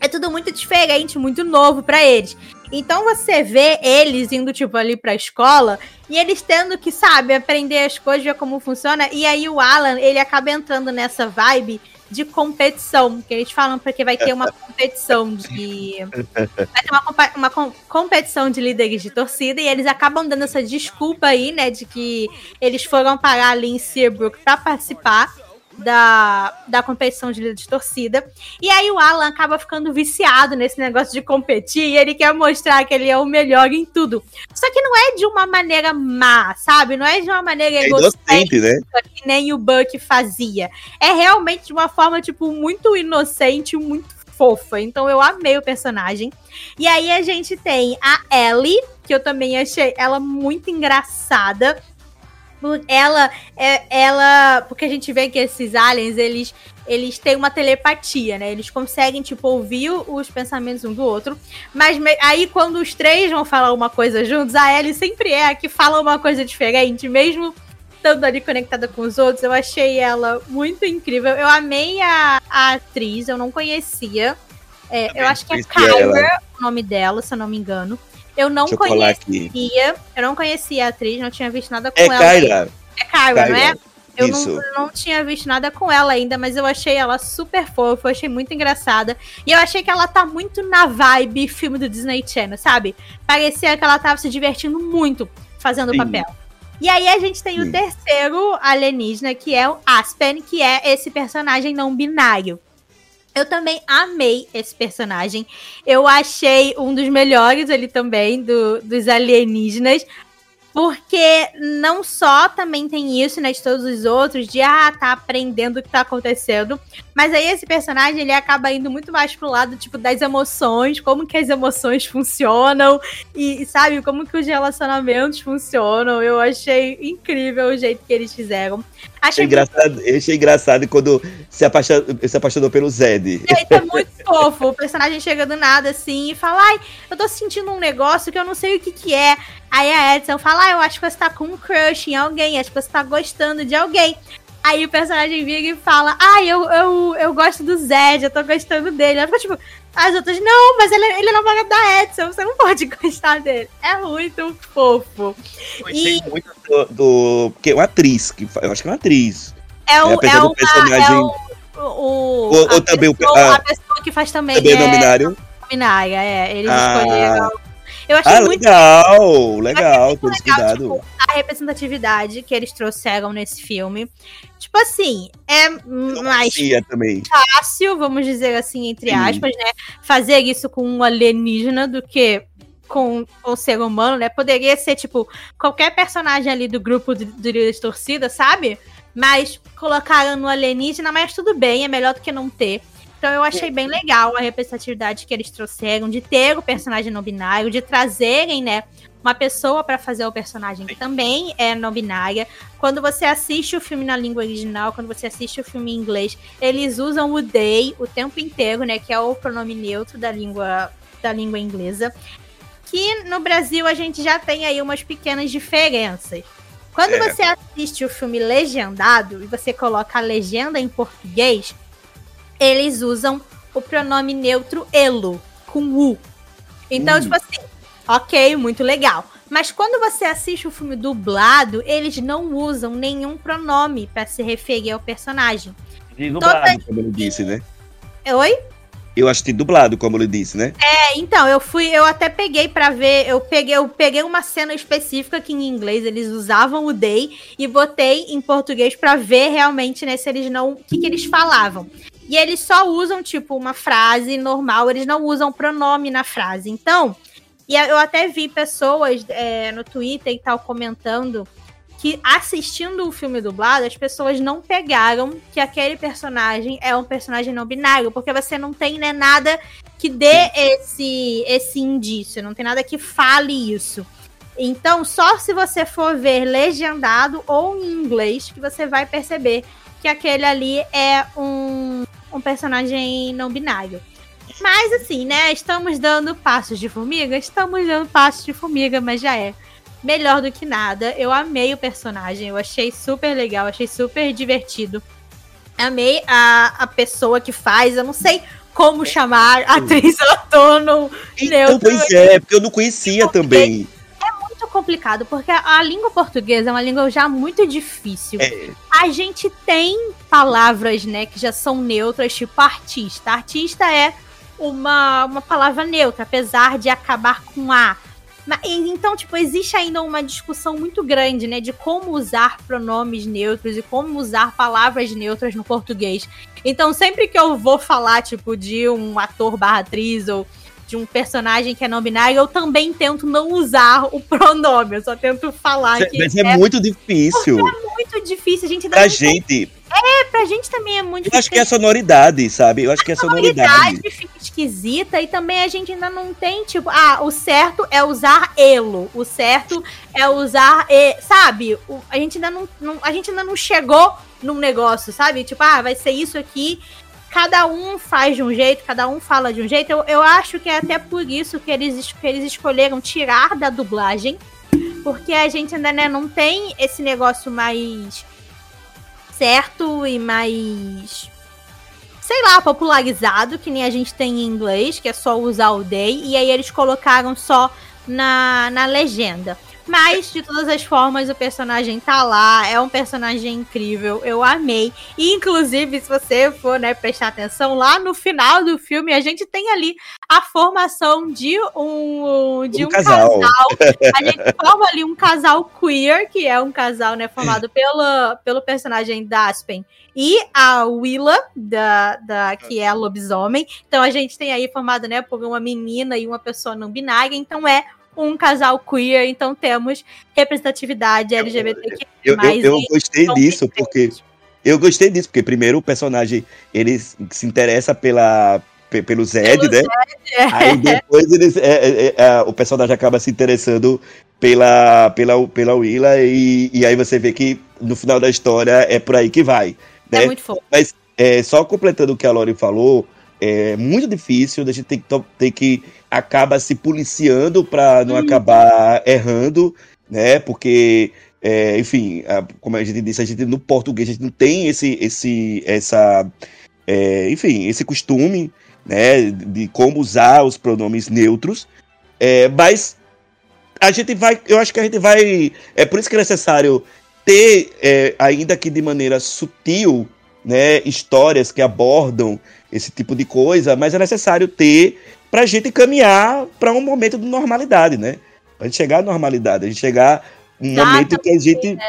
É tudo muito diferente, muito novo para eles. Então você vê eles indo, tipo, ali pra escola e eles tendo que, sabe, aprender as coisas, ver como funciona. E aí o Alan, ele acaba entrando nessa vibe de competição, que eles falam porque vai ter uma competição de. Vai ter uma, uma competição de líderes de torcida e eles acabam dando essa desculpa aí, né, de que eles foram parar ali em Seabrook para participar da, da competição de líder de torcida. E aí o Alan acaba ficando viciado nesse negócio de competir e ele quer mostrar que ele é o melhor em tudo. Só que não é de uma maneira má, sabe? Não é de uma maneira é inocente, né? que nem o Buck fazia. É realmente de uma forma, tipo, muito inocente, muito fofa. Então eu amei o personagem. E aí a gente tem a Ellie, que eu também achei ela muito engraçada. Ela é ela porque a gente vê que esses aliens eles eles têm uma telepatia, né? Eles conseguem tipo ouvir os pensamentos um do outro, mas aí quando os três vão falar uma coisa juntos, a Ellie sempre é a que fala uma coisa diferente, mesmo estando ali conectada com os outros. Eu achei ela muito incrível. Eu amei a, a atriz, eu não conhecia. É, eu acho que é Kyra o nome dela, se eu não me engano. Eu não conhecia. Eu, não conhecia a atriz, não tinha visto nada com é ela. Kyra. É Kyra, não é? Eu não, não, tinha visto nada com ela ainda, mas eu achei ela super fofa, eu achei muito engraçada. E eu achei que ela tá muito na vibe filme do Disney Channel, sabe? Parecia que ela tava se divertindo muito fazendo o papel. E aí a gente tem Sim. o terceiro alienígena, que é o Aspen, que é esse personagem não binário. Eu também amei esse personagem. Eu achei um dos melhores ali também do, dos alienígenas. Porque não só também tem isso, né, de todos os outros, de ah, tá aprendendo o que tá acontecendo, mas aí esse personagem ele acaba indo muito mais pro lado, tipo, das emoções, como que as emoções funcionam e, sabe, como que os relacionamentos funcionam. Eu achei incrível o jeito que eles fizeram. Achei engraçado, muito... achei engraçado quando se apaixonou, se apaixonou pelo Zed. É, é muito fofo. O personagem chega do nada assim e fala: Ai, eu tô sentindo um negócio que eu não sei o que que é. Aí a Edson fala: Ah, eu acho que você tá com um crush em alguém, acho que você tá gostando de alguém. Aí o personagem vira e fala: Ah, eu, eu, eu gosto do Zed, eu tô gostando dele. Ela fica tipo, as outras, não, mas ele, ele é namorado da Edson, você não pode gostar dele. É muito fofo. Gostei e... muito do, do. Porque é uma atriz, que, eu acho que é uma atriz. É o, é, é uma, personagem... é o, o, ou, ou também pessoa, a, a, pessoa que faz também. Também é, é nominário. Nominária, é. Eles ah. escolheram eu achei ah, muito legal, legal, esse cuidado. Tipo, a representatividade que eles trouxeram nesse filme. Tipo assim, é mais também. fácil, vamos dizer assim, entre Sim. aspas, né? Fazer isso com um alienígena do que com o ser humano, né? Poderia ser, tipo, qualquer personagem ali do grupo de, de torcida, sabe? Mas colocaram no alienígena, mas tudo bem, é melhor do que não ter. Então eu achei bem legal a representatividade que eles trouxeram, de ter o personagem não binário, de trazerem, né, uma pessoa para fazer o personagem que também é não binária. Quando você assiste o filme na língua original, quando você assiste o filme em inglês, eles usam o they o tempo inteiro, né, que é o pronome neutro da língua da língua inglesa. Que no Brasil a gente já tem aí umas pequenas diferenças. Quando é. você assiste o filme legendado e você coloca a legenda em português, eles usam o pronome neutro elo, com U. Então, hum. tipo assim, ok, muito legal. Mas quando você assiste o filme dublado, eles não usam nenhum pronome para se referir ao personagem. E dublado, Toda... como ele disse, né? Oi? Eu assisti dublado, como ele disse, né? É, então, eu fui, eu até peguei para ver, eu peguei, eu peguei uma cena específica que em inglês eles usavam o they e botei em português para ver realmente, né, se eles não, o que, que eles falavam. E eles só usam, tipo, uma frase normal, eles não usam pronome na frase. Então, e eu até vi pessoas é, no Twitter e tal comentando que assistindo o filme dublado, as pessoas não pegaram que aquele personagem é um personagem não binário, porque você não tem né, nada que dê esse, esse indício, não tem nada que fale isso. Então, só se você for ver legendado ou em inglês que você vai perceber que aquele ali é um, um personagem não binário. Mas assim, né? Estamos dando passos de formiga? Estamos dando passos de formiga, mas já é melhor do que nada. Eu amei o personagem, eu achei super legal, achei super divertido. Amei a, a pessoa que faz, eu não sei como chamar atriz ou ator no então, Pois é, porque eu não conhecia também complicado, porque a língua portuguesa é uma língua já muito difícil. É. A gente tem palavras, né, que já são neutras, tipo artista. Artista é uma, uma palavra neutra, apesar de acabar com A. Então, tipo, existe ainda uma discussão muito grande, né, de como usar pronomes neutros e como usar palavras neutras no português. Então, sempre que eu vou falar, tipo, de um ator barra atriz ou de um personagem que é não binário, eu também tento não usar o pronome. Eu só tento falar Mas que. Mas é, é, muito difícil. é muito difícil, a gente Pra gente. É, pra gente também é muito Eu acho que é a sonoridade, sabe? Eu acho que é a sonoridade. fica esquisita e também a gente ainda não tem, tipo, ah, o certo é usar elo, o certo é usar, e, sabe? O, a gente ainda não, não, a gente ainda não chegou num negócio, sabe? Tipo, ah, vai ser isso aqui. Cada um faz de um jeito, cada um fala de um jeito. Eu, eu acho que é até por isso que eles, que eles escolheram tirar da dublagem. Porque a gente ainda né, não tem esse negócio mais certo e mais. Sei lá, popularizado, que nem a gente tem em inglês, que é só usar o day, e aí eles colocaram só na, na legenda. Mas, de todas as formas, o personagem tá lá, é um personagem incrível, eu amei. E, inclusive, se você for, né, prestar atenção, lá no final do filme, a gente tem ali a formação de um, de um, um casal. casal. A gente forma ali um casal queer, que é um casal, né, formado pela, pelo personagem da Aspen e a Willa, da, da, que é a lobisomem. Então a gente tem aí formado, né, por uma menina e uma pessoa não binária. Então é um casal queer, então temos representatividade LGBTQ. Eu, eu, eu, eu gostei disso, porque. Eu gostei disso, porque primeiro o personagem ele se interessa pela, pelo Zed, pelo né? Zed, é. Aí depois eles, é, é, é, o personagem acaba se interessando pela, pela, pela Willa e, e aí você vê que no final da história é por aí que vai. Né? É muito fofo. Mas é, só completando o que a Lori falou, é muito difícil, a gente tem que, tem que acaba se policiando para não acabar errando, né? Porque, é, enfim, a, como a gente disse, a gente no português a gente não tem esse, esse, essa, é, enfim, esse costume, né? De como usar os pronomes neutros, é, mas a gente vai, eu acho que a gente vai, é por isso que é necessário ter, é, ainda que de maneira sutil, né, histórias que abordam esse tipo de coisa, mas é necessário ter para a gente caminhar para um momento de normalidade, né? Para gente chegar à normalidade, a gente chegar um momento que a gente né?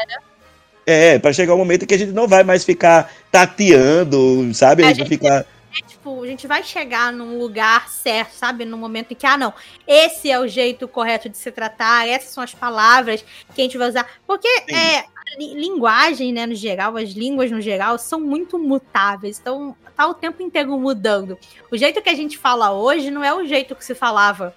é, para chegar um momento que a gente não vai mais ficar tateando, sabe? A, a gente, vai ficar é, tipo, a gente vai chegar num lugar certo, sabe? No momento em que, ah, não, esse é o jeito correto de se tratar, essas são as palavras que a gente vai usar. Porque Sim. é, linguagem, né, no geral, as línguas no geral são muito mutáveis. Então, tá o tempo inteiro mudando. O jeito que a gente fala hoje não é o jeito que se falava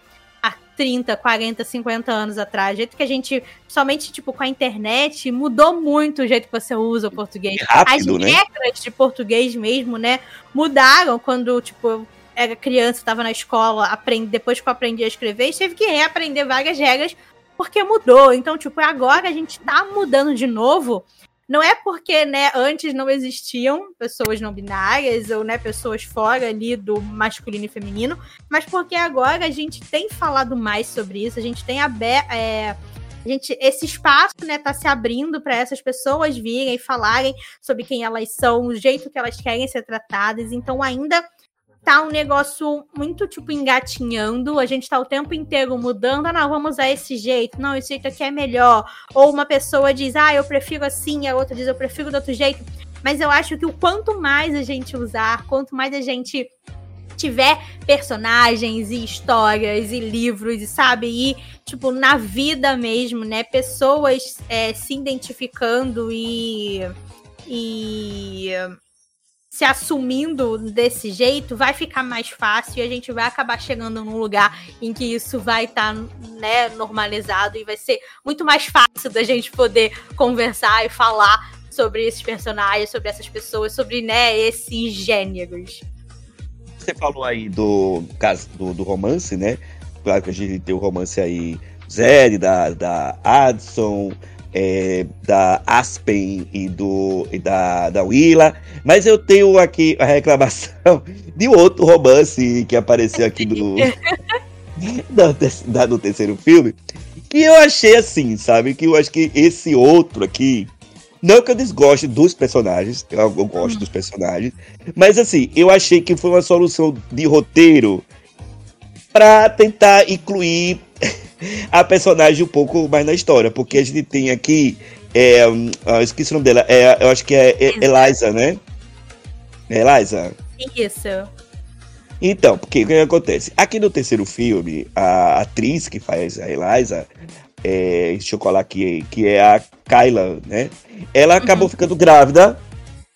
30, 40, 50 anos atrás. O jeito que a gente, somente tipo com a internet, mudou muito o jeito que você usa o português. Rápido, As né? regras de português mesmo, né, mudaram quando, tipo, eu era criança, estava na escola, aprendi, depois que eu aprendi a escrever, tive que reaprender várias regras porque mudou. Então, tipo, agora a gente tá mudando de novo. Não é porque, né, antes não existiam pessoas não binárias ou, né, pessoas fora ali do masculino e feminino, mas porque agora a gente tem falado mais sobre isso, a gente tem aberto. É, gente, esse espaço, né, tá se abrindo para essas pessoas virem e falarem sobre quem elas são, o jeito que elas querem ser tratadas. Então, ainda tá um negócio muito, tipo, engatinhando. A gente tá o tempo inteiro mudando. Ah, não, vamos usar esse jeito. Não, esse jeito aqui é melhor. Ou uma pessoa diz, ah, eu prefiro assim. A outra diz, eu prefiro do outro jeito. Mas eu acho que o quanto mais a gente usar, quanto mais a gente tiver personagens e histórias e livros, e sabe? E, tipo, na vida mesmo, né? Pessoas é, se identificando e. E se assumindo desse jeito, vai ficar mais fácil e a gente vai acabar chegando num lugar em que isso vai estar tá, né, normalizado e vai ser muito mais fácil da gente poder conversar e falar sobre esses personagens, sobre essas pessoas, sobre né, esses gêneros. Você falou aí do caso do, do romance, né? Claro que a gente tem o romance aí Zed, da, da Adson, é, da Aspen e, do, e da, da Willa, mas eu tenho aqui a reclamação de outro romance que apareceu aqui no, da, no terceiro filme, que eu achei assim, sabe? Que eu acho que esse outro aqui, não que eu desgoste dos personagens, eu, eu gosto hum. dos personagens, mas assim, eu achei que foi uma solução de roteiro para tentar incluir a personagem um pouco mais na história, porque a gente tem aqui. É, eu esqueci o nome dela, é, eu acho que é Eliza, né? É Eliza? Isso. Então, porque o que acontece? Aqui no terceiro filme, a atriz que faz a Eliza, é, deixa eu colar aqui, que é a Kyla, né? Ela acabou uhum. ficando grávida.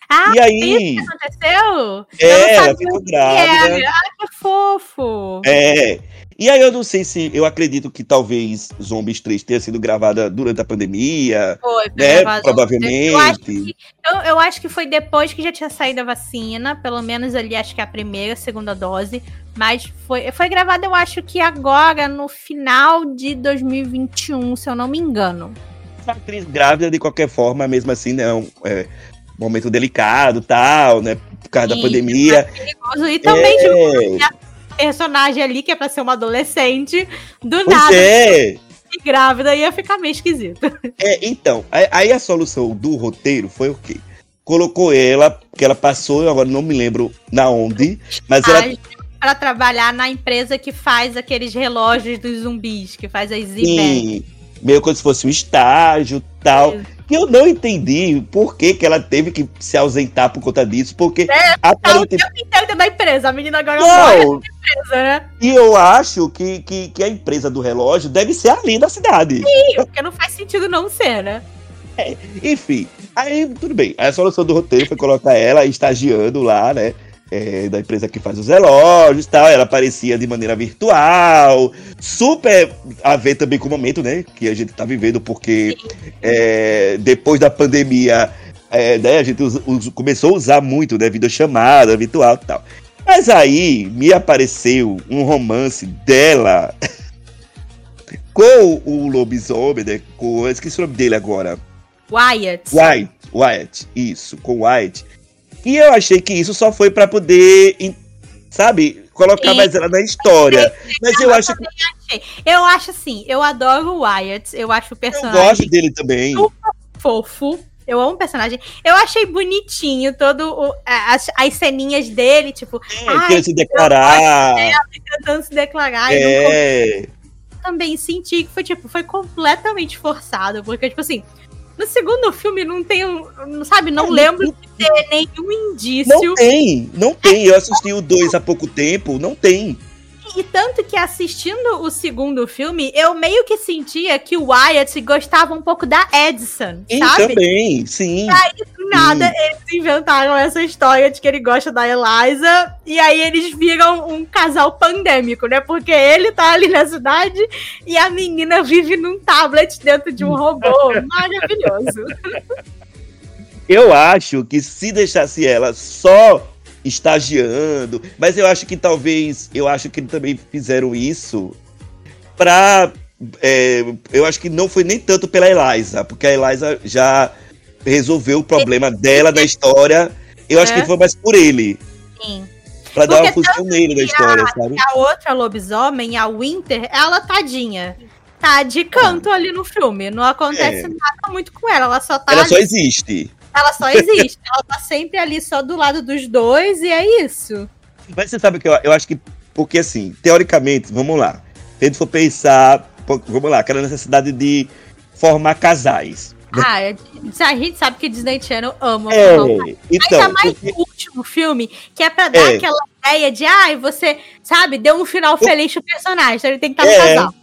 Ah, e aí. Isso que aconteceu? É, ela ficou grávida. Ah, que fofo. É. E aí eu não sei se eu acredito que talvez Zombies 3 tenha sido gravada durante a pandemia. Foi, foi né? Provavelmente. Eu acho, que, eu, eu acho que foi depois que já tinha saído a vacina, pelo menos ali, acho que a primeira, segunda dose. Mas foi, foi gravado, eu acho que agora, no final de 2021, se eu não me engano. Uma atriz grávida, de qualquer forma, mesmo assim, né? Um é, momento delicado tal, né? Por causa da Sim, pandemia. Perigoso. E também, É. tipo, a personagem ali, que é pra ser uma adolescente, do Pois nada, é. e grávida, ia ficar meio esquisito. É, então, aí- a solução do roteiro foi o quê? Colocou ela, que ela passou, eu agora não me lembro na onde, mas ela Pra trabalhar na empresa que faz aqueles relógios dos zumbis, que faz as. Sim, meio como se fosse um estágio tal. E eu não entendi por que, que ela teve que se ausentar por conta disso, porque É, Tá o tempo inteiro da empresa. A menina agora Não, empresa, né? e eu acho que, que, que a empresa do relógio deve ser ali da cidade. Sim, porque não faz sentido não ser, né? Enfim, aí tudo bem. Aí a solução do roteiro foi colocar ela estagiando lá, né? É, da empresa que faz os relógios e tal. Ela aparecia de maneira virtual, super a ver também com o momento, né? Que a gente tá vivendo, porque é, depois da pandemia, é, né, a gente us- us- começou a usar muito, né? Videochamada, virtual e tal. Mas aí me apareceu um romance dela com o lobisomem, né? Com, eu esqueci o nome dele agora. Wyatt. White, Wyatt, isso, com White. E eu achei que isso só foi pra poder, sabe, colocar mais ela na história. Mas eu acho que Eu acho assim, eu adoro o Wyatt. Eu acho o eu personagem gosto dele também. fofo. Eu amo o personagem. Eu achei bonitinho todo o- a- as, as ceninhas dele, tipo, É, ai, querer se declarar. tentando se declarar. É, também senti que foi, tipo, foi completamente forçado. Porque, tipo assim, no segundo filme não tem. Não sabe, não Não, lembro não- de ter nenhum indício. não tem, não tem. Eu assisti o 2 há pouco tempo, não tem. E tanto que assistindo o segundo filme, eu meio que sentia que o Wyatt gostava um pouco da Edison, E sabe? também, sim. Do nada, eles inventaram essa história de que ele gosta da Eliza, e aí eles viram um casal pandêmico, né? Porque ele tá ali na cidade e a menina vive num tablet dentro de um robô. Maravilhoso. Eu acho que se deixasse ela só estagiando, mas eu acho que talvez, eu acho que também fizeram isso pra. é, eu acho que não foi nem tanto pela Eliza, porque a Eliza já resolveu o problema dela da história. Eu acho É. que foi mais por ele, Sim. pra dar uma Porque função nele da história, sabe? A outra lobisomem, a Winter, ela tadinha. Tá de canto ali no filme. Não acontece É. nada muito com ela. Ela só tá Ela ali só existe. Ela só existe. ela tá sempre ali só do lado dos dois e é isso. Mas você sabe o que eu, eu acho que. Porque assim, teoricamente, vamos lá. Se a gente for pensar, vamos lá, aquela necessidade de formar casais. Ah, é- a gente sabe que Disney Channel ama É, formar. Ainda então. mais porque- no último filme, que é pra dar É. aquela ideia de, ai, você, sabe, deu um final feliz pro personagem, então ele tem que estar no É. casal.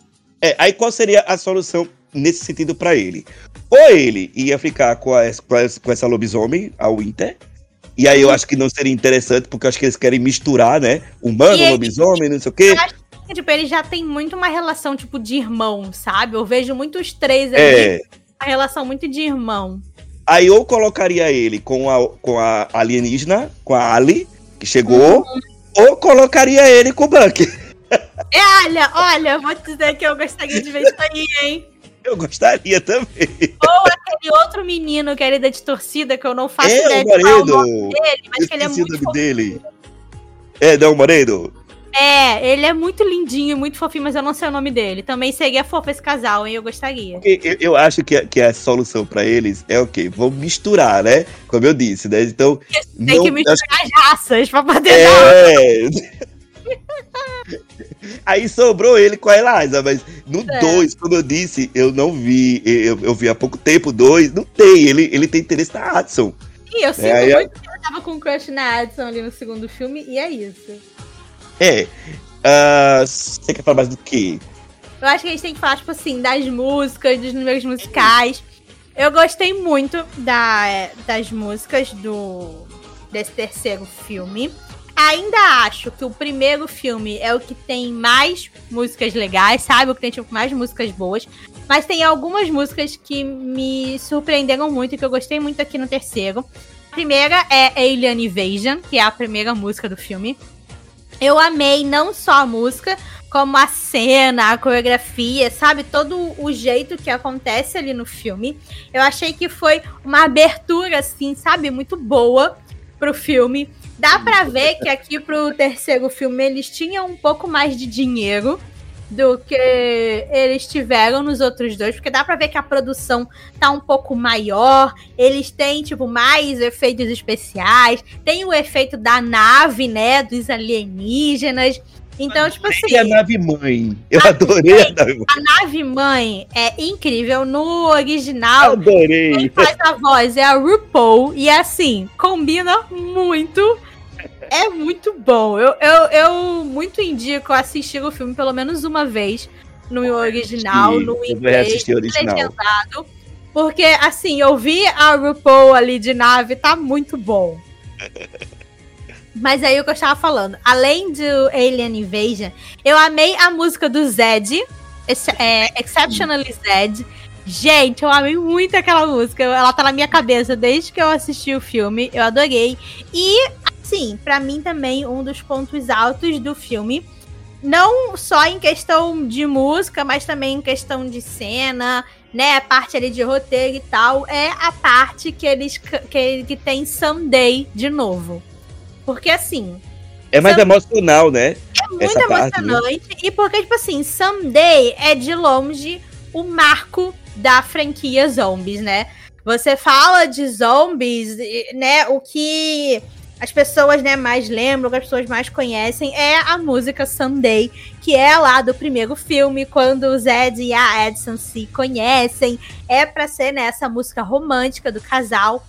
é, aí qual seria a solução nesse sentido pra ele? Ou ele ia ficar com, a, com, essa- com essa lobisomem, a Winter. E aí eu acho que não seria interessante, porque eu acho que eles querem misturar, né? Humano, E ele- lobisomem, não sei o quê. Eu acho que, tipo, ele já tem muito uma relação, tipo, de irmão, sabe? Eu vejo muitos três ali, É. uma relação muito de irmão. Aí ou colocaria ele com a, com a alienígena, com a Ali, que chegou, ou colocaria ele com o Buck. É, olha, olha, vou te dizer que eu gostaria de ver isso aí, hein? Eu gostaria também. Ou aquele outro menino que é de torcida, que eu não faço É, ideia o de é o nome dele, mas que ele é Esqueci o muito nome dele. É, não, Moreno? É, ele é muito lindinho, muito fofinho, mas eu não sei o nome dele. Também seria fofo esse casal, hein? Eu gostaria. Eu, eu acho que, a- que a solução pra eles é o quê? Vamos misturar, né? Como eu disse, né? Então. Tem não- que misturar as raças pra poder dar. É. Aí sobrou ele com a Eliza, mas no É. 2, como eu disse, eu não vi. Eu, eu vi há pouco tempo 2, não tem. Ele, ele tem interesse na Hudson. E eu sinto aí- muito que eu tava com crush na Addison ali no segundo filme, e é isso. É. Ah, você quer falar mais do quê? Eu acho que a gente tem que falar, tipo assim, das músicas, dos números musicais. Eu gostei muito da, das músicas do desse terceiro filme. Ainda acho que o primeiro filme é o que tem mais músicas legais, sabe? O que tem tipo, mais músicas boas. Mas tem algumas músicas que me surpreenderam muito e que eu gostei muito aqui no terceiro. A primeira é Alien Invasion, que é a primeira música do filme. Eu amei não só a música, como a cena, a coreografia, sabe? Todo o jeito que acontece ali no filme. Eu achei que foi uma abertura, assim, sabe? Muito boa pro filme. Dá pra ver que aqui pro terceiro filme eles tinham um pouco mais de dinheiro do que eles tiveram nos outros dois, porque dá pra ver que a produção tá um pouco maior, eles têm, tipo, mais efeitos especiais, tem o efeito da nave, né, dos alienígenas, então, tipo assim. A nave mãe. Eu a adorei a nave mãe. A nave mãe é incrível. No original. Adorei. Quem faz a voz é a RuPaul. E assim, combina muito. É muito bom. Eu, eu, eu muito indico assistir o filme pelo menos uma vez. No original, no inglês, legendado. Porque, assim, eu vi a RuPaul ali de nave, tá muito bom. Mas aí o que eu estava falando, além do Alien Invasion, eu amei a música do Zed, é, Exceptionally Zed. Gente, eu amei muito aquela música. Ela tá na minha cabeça desde que eu assisti o filme. Eu adorei. E, assim, para mim também, um dos pontos altos do filme. Não só em questão de música, mas também em questão de cena, né? A parte ali de roteiro e tal. É a parte que eles que, que tem Someday de novo. Porque assim. É mais emocional, né? É muito Essa emocionante. Parte, né? E porque, tipo assim, Someday é de longe o marco da franquia Zombies, né? Você fala de zombies, né? O que as pessoas né, mais lembram, as pessoas mais conhecem é a música Someday, que é lá do primeiro filme, quando o Zed e a Edson se conhecem. É pra ser né, música romântica do casal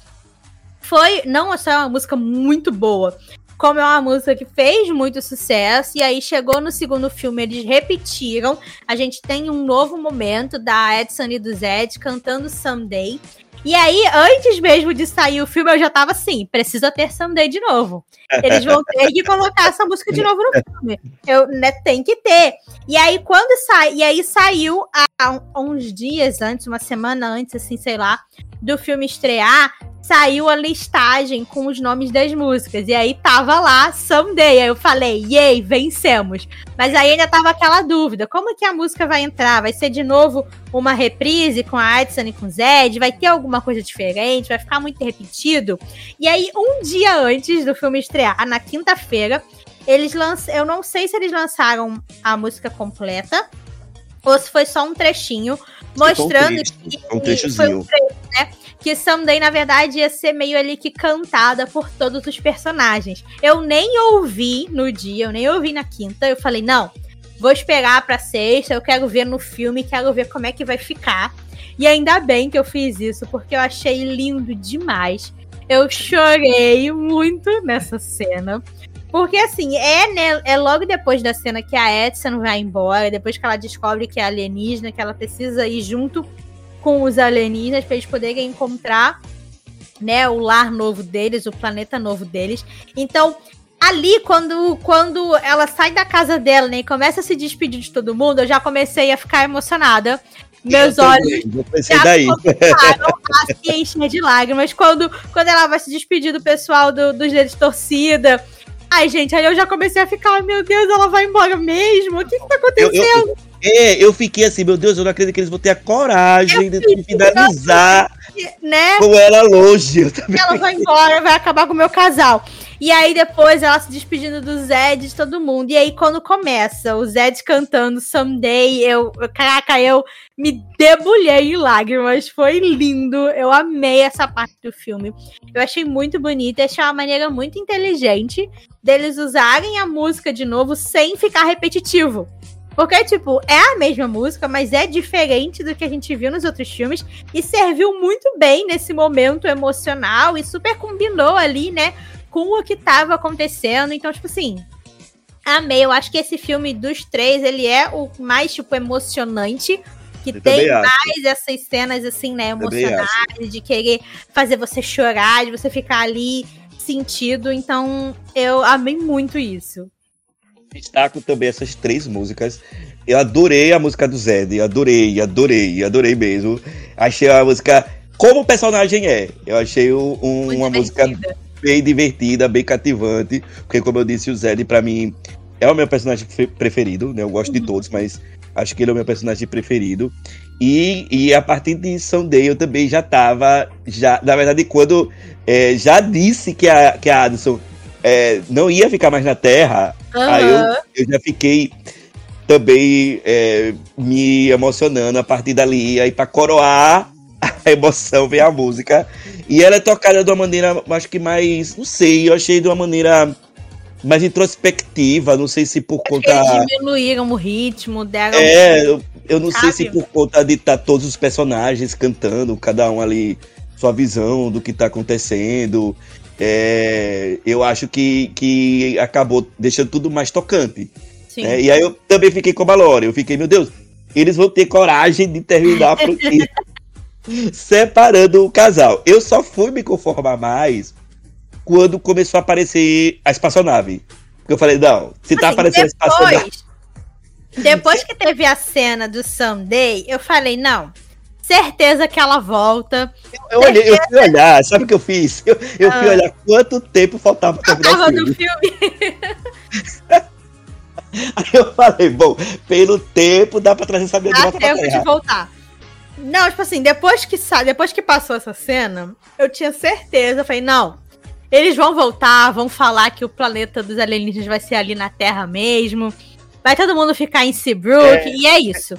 foi não só uma música muito boa, como é uma música que fez muito sucesso, e aí chegou no segundo filme, eles repetiram. A gente tem um novo momento da Edson e do Zed cantando Someday. E aí, antes mesmo de sair o filme, eu já tava assim, precisa ter Someday de novo. Eles vão ter que colocar essa música de novo no filme. Eu, né, tem que ter. E aí, quando sai, e aí saiu há uns dias antes, uma semana antes, assim, sei lá, do filme estrear, saiu a listagem com os nomes das músicas. E aí tava lá Someday. Aí eu falei, yay, vencemos. Mas aí ainda tava aquela dúvida: como que a música vai entrar? Vai ser de novo uma reprise com a Edson e com o Zed? Vai ter alguma coisa diferente? Vai ficar muito repetido? E aí, um dia antes do filme estrear, na quinta-feira, eles lançam. Eu não sei se eles lançaram a música completa ou se foi só um trechinho mostrando que um trechozinho. Foi um trecho, né? Que Someday, na verdade, ia ser meio ali que cantada por todos os personagens. Eu nem ouvi no dia, eu nem ouvi na quinta. Eu falei, não, vou esperar pra sexta, eu quero ver no filme, quero ver como é que vai ficar. E ainda bem que eu fiz isso, porque eu achei lindo demais. Eu chorei muito nessa cena. Porque, assim, é, né, é logo depois da cena que a Edson vai embora, depois que ela descobre que é alienígena, que ela precisa ir junto com os alienígenas para eles poderem encontrar, né, o lar novo deles, o planeta novo deles. Então, ali, quando, quando ela sai da casa dela né, e começa a se despedir de todo mundo, eu já comecei a ficar emocionada. Meus eu olhos já daí. começaram a se encher de lágrimas quando, quando ela vai se despedir do pessoal do, dos dedos torcida Ai, gente, aí eu já comecei a ficar, meu Deus, ela vai embora mesmo? O que que tá acontecendo? Eu, eu, é, eu fiquei assim, meu Deus, eu não acredito que eles vão ter a coragem de finalizar né? com ela longe. Ela vai embora, vai acabar com o meu casal. E aí depois ela se despedindo do Zed de todo mundo. E aí quando começa o Zed cantando Someday, eu, caraca, eu me debulhei em lágrimas. Foi lindo. Eu amei essa parte do filme. Eu achei muito bonita, achei uma maneira muito inteligente deles usarem a música de novo sem ficar repetitivo. Porque, tipo, é a mesma música, mas é diferente do que a gente viu nos outros filmes. E serviu muito bem nesse momento emocional e super combinou ali, né? Com o que tava acontecendo. Então, tipo assim, amei. Eu acho que esse filme dos três, ele é o mais, tipo, emocionante. Que Eu tem mais essas cenas, assim, né, emocionais, de querer fazer você chorar, de você ficar ali sentido. Então, eu amei muito isso. Destaco também essas três músicas. Eu adorei a música do Zed, adorei, adorei, adorei mesmo. Achei a música como o personagem é. Eu achei um, uma música bem divertida, bem cativante, porque como eu disse, o Zed para mim é o meu personagem preferido, né? Eu gosto uhum. de todos, mas acho que ele é o meu personagem preferido. E, e a partir de Sunday eu também já tava, já, na verdade, quando é, já disse que a, que a Addison é, não ia ficar mais na Terra, uhum. aí eu, eu já fiquei também é, me emocionando a partir dali, aí para coroar a emoção vem a música. E ela é tocada de uma maneira, acho que mais, não sei, eu achei de uma maneira mais introspectiva, não sei se por conta. Eles diminuíram o ritmo dela. É, eu, eu não sabe? sei se por conta de estar tá todos os personagens cantando, cada um ali sua visão do que está acontecendo. É, eu acho que, que acabou deixando tudo mais tocante. É, e aí eu também fiquei com a Malore. Eu fiquei, meu Deus, eles vão ter coragem de terminar separando o casal. Eu só fui me conformar mais quando começou a aparecer a espaçonave. Porque eu falei, não, se tá assim, aparecendo depois, a espaçonave. Depois que teve a cena do Someday, eu falei, não, certeza que ela volta. Eu, eu, olhei, eu fui olhar, sabe o que eu fiz? Eu, eu ah. fui olhar quanto tempo faltava pra terminar o filme. filme. Aí eu falei, bom, pelo tempo dá pra trazer essa de volta tempo de voltar. Não, tipo assim, depois que, depois que passou essa cena, eu tinha certeza, eu falei, não, eles vão voltar, vão falar que o planeta dos alienígenas vai ser ali na Terra mesmo. Vai todo mundo ficar em Seabrook, é, e é isso.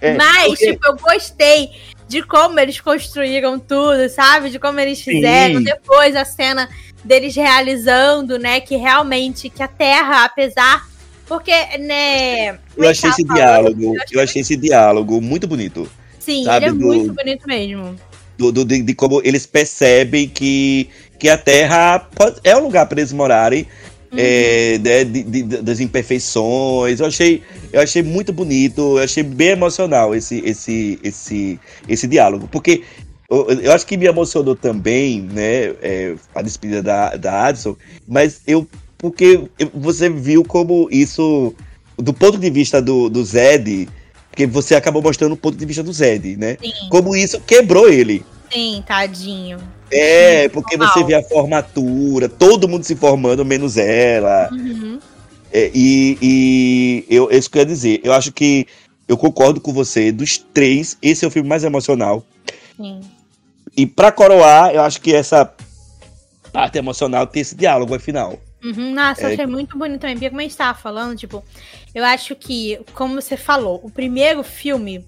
É, Mas, porque... tipo, eu gostei de como eles construíram tudo, sabe? De como eles fizeram. Sim. Depois a cena deles realizando, né? Que realmente, que a Terra, apesar. Porque, né. Eu achei esse falando, diálogo, eu achei... eu achei esse diálogo muito bonito. Sim, sabe? ele é do, muito bonito mesmo. Do, do de, de, como eles percebem que que a Terra é um lugar para eles morarem. Uhum. É, de, de, de, das imperfeições. Eu achei, eu achei muito bonito, eu achei bem emocional esse, esse, esse, esse diálogo. Porque eu, eu acho que me emocionou também, né? É, a despedida da, da Addison, mas eu. Porque você viu como isso, do ponto de vista do, do Zed, porque você acabou mostrando o ponto de vista do Zed, né? Sim. Como isso quebrou ele. Sim, tadinho. É, porque você vê a formatura, todo mundo se formando, menos ela. Uhum. É, e, e eu, é isso que eu ia dizer. Eu acho que eu concordo com você. Dos três, esse é o filme mais emocional. Sim. E para coroar, eu acho que essa parte emocional tem esse diálogo ao final. Uhum, nossa, é... achei muito bonito também. Porque como a gente tava falando, tipo, eu acho que, como você falou, o primeiro filme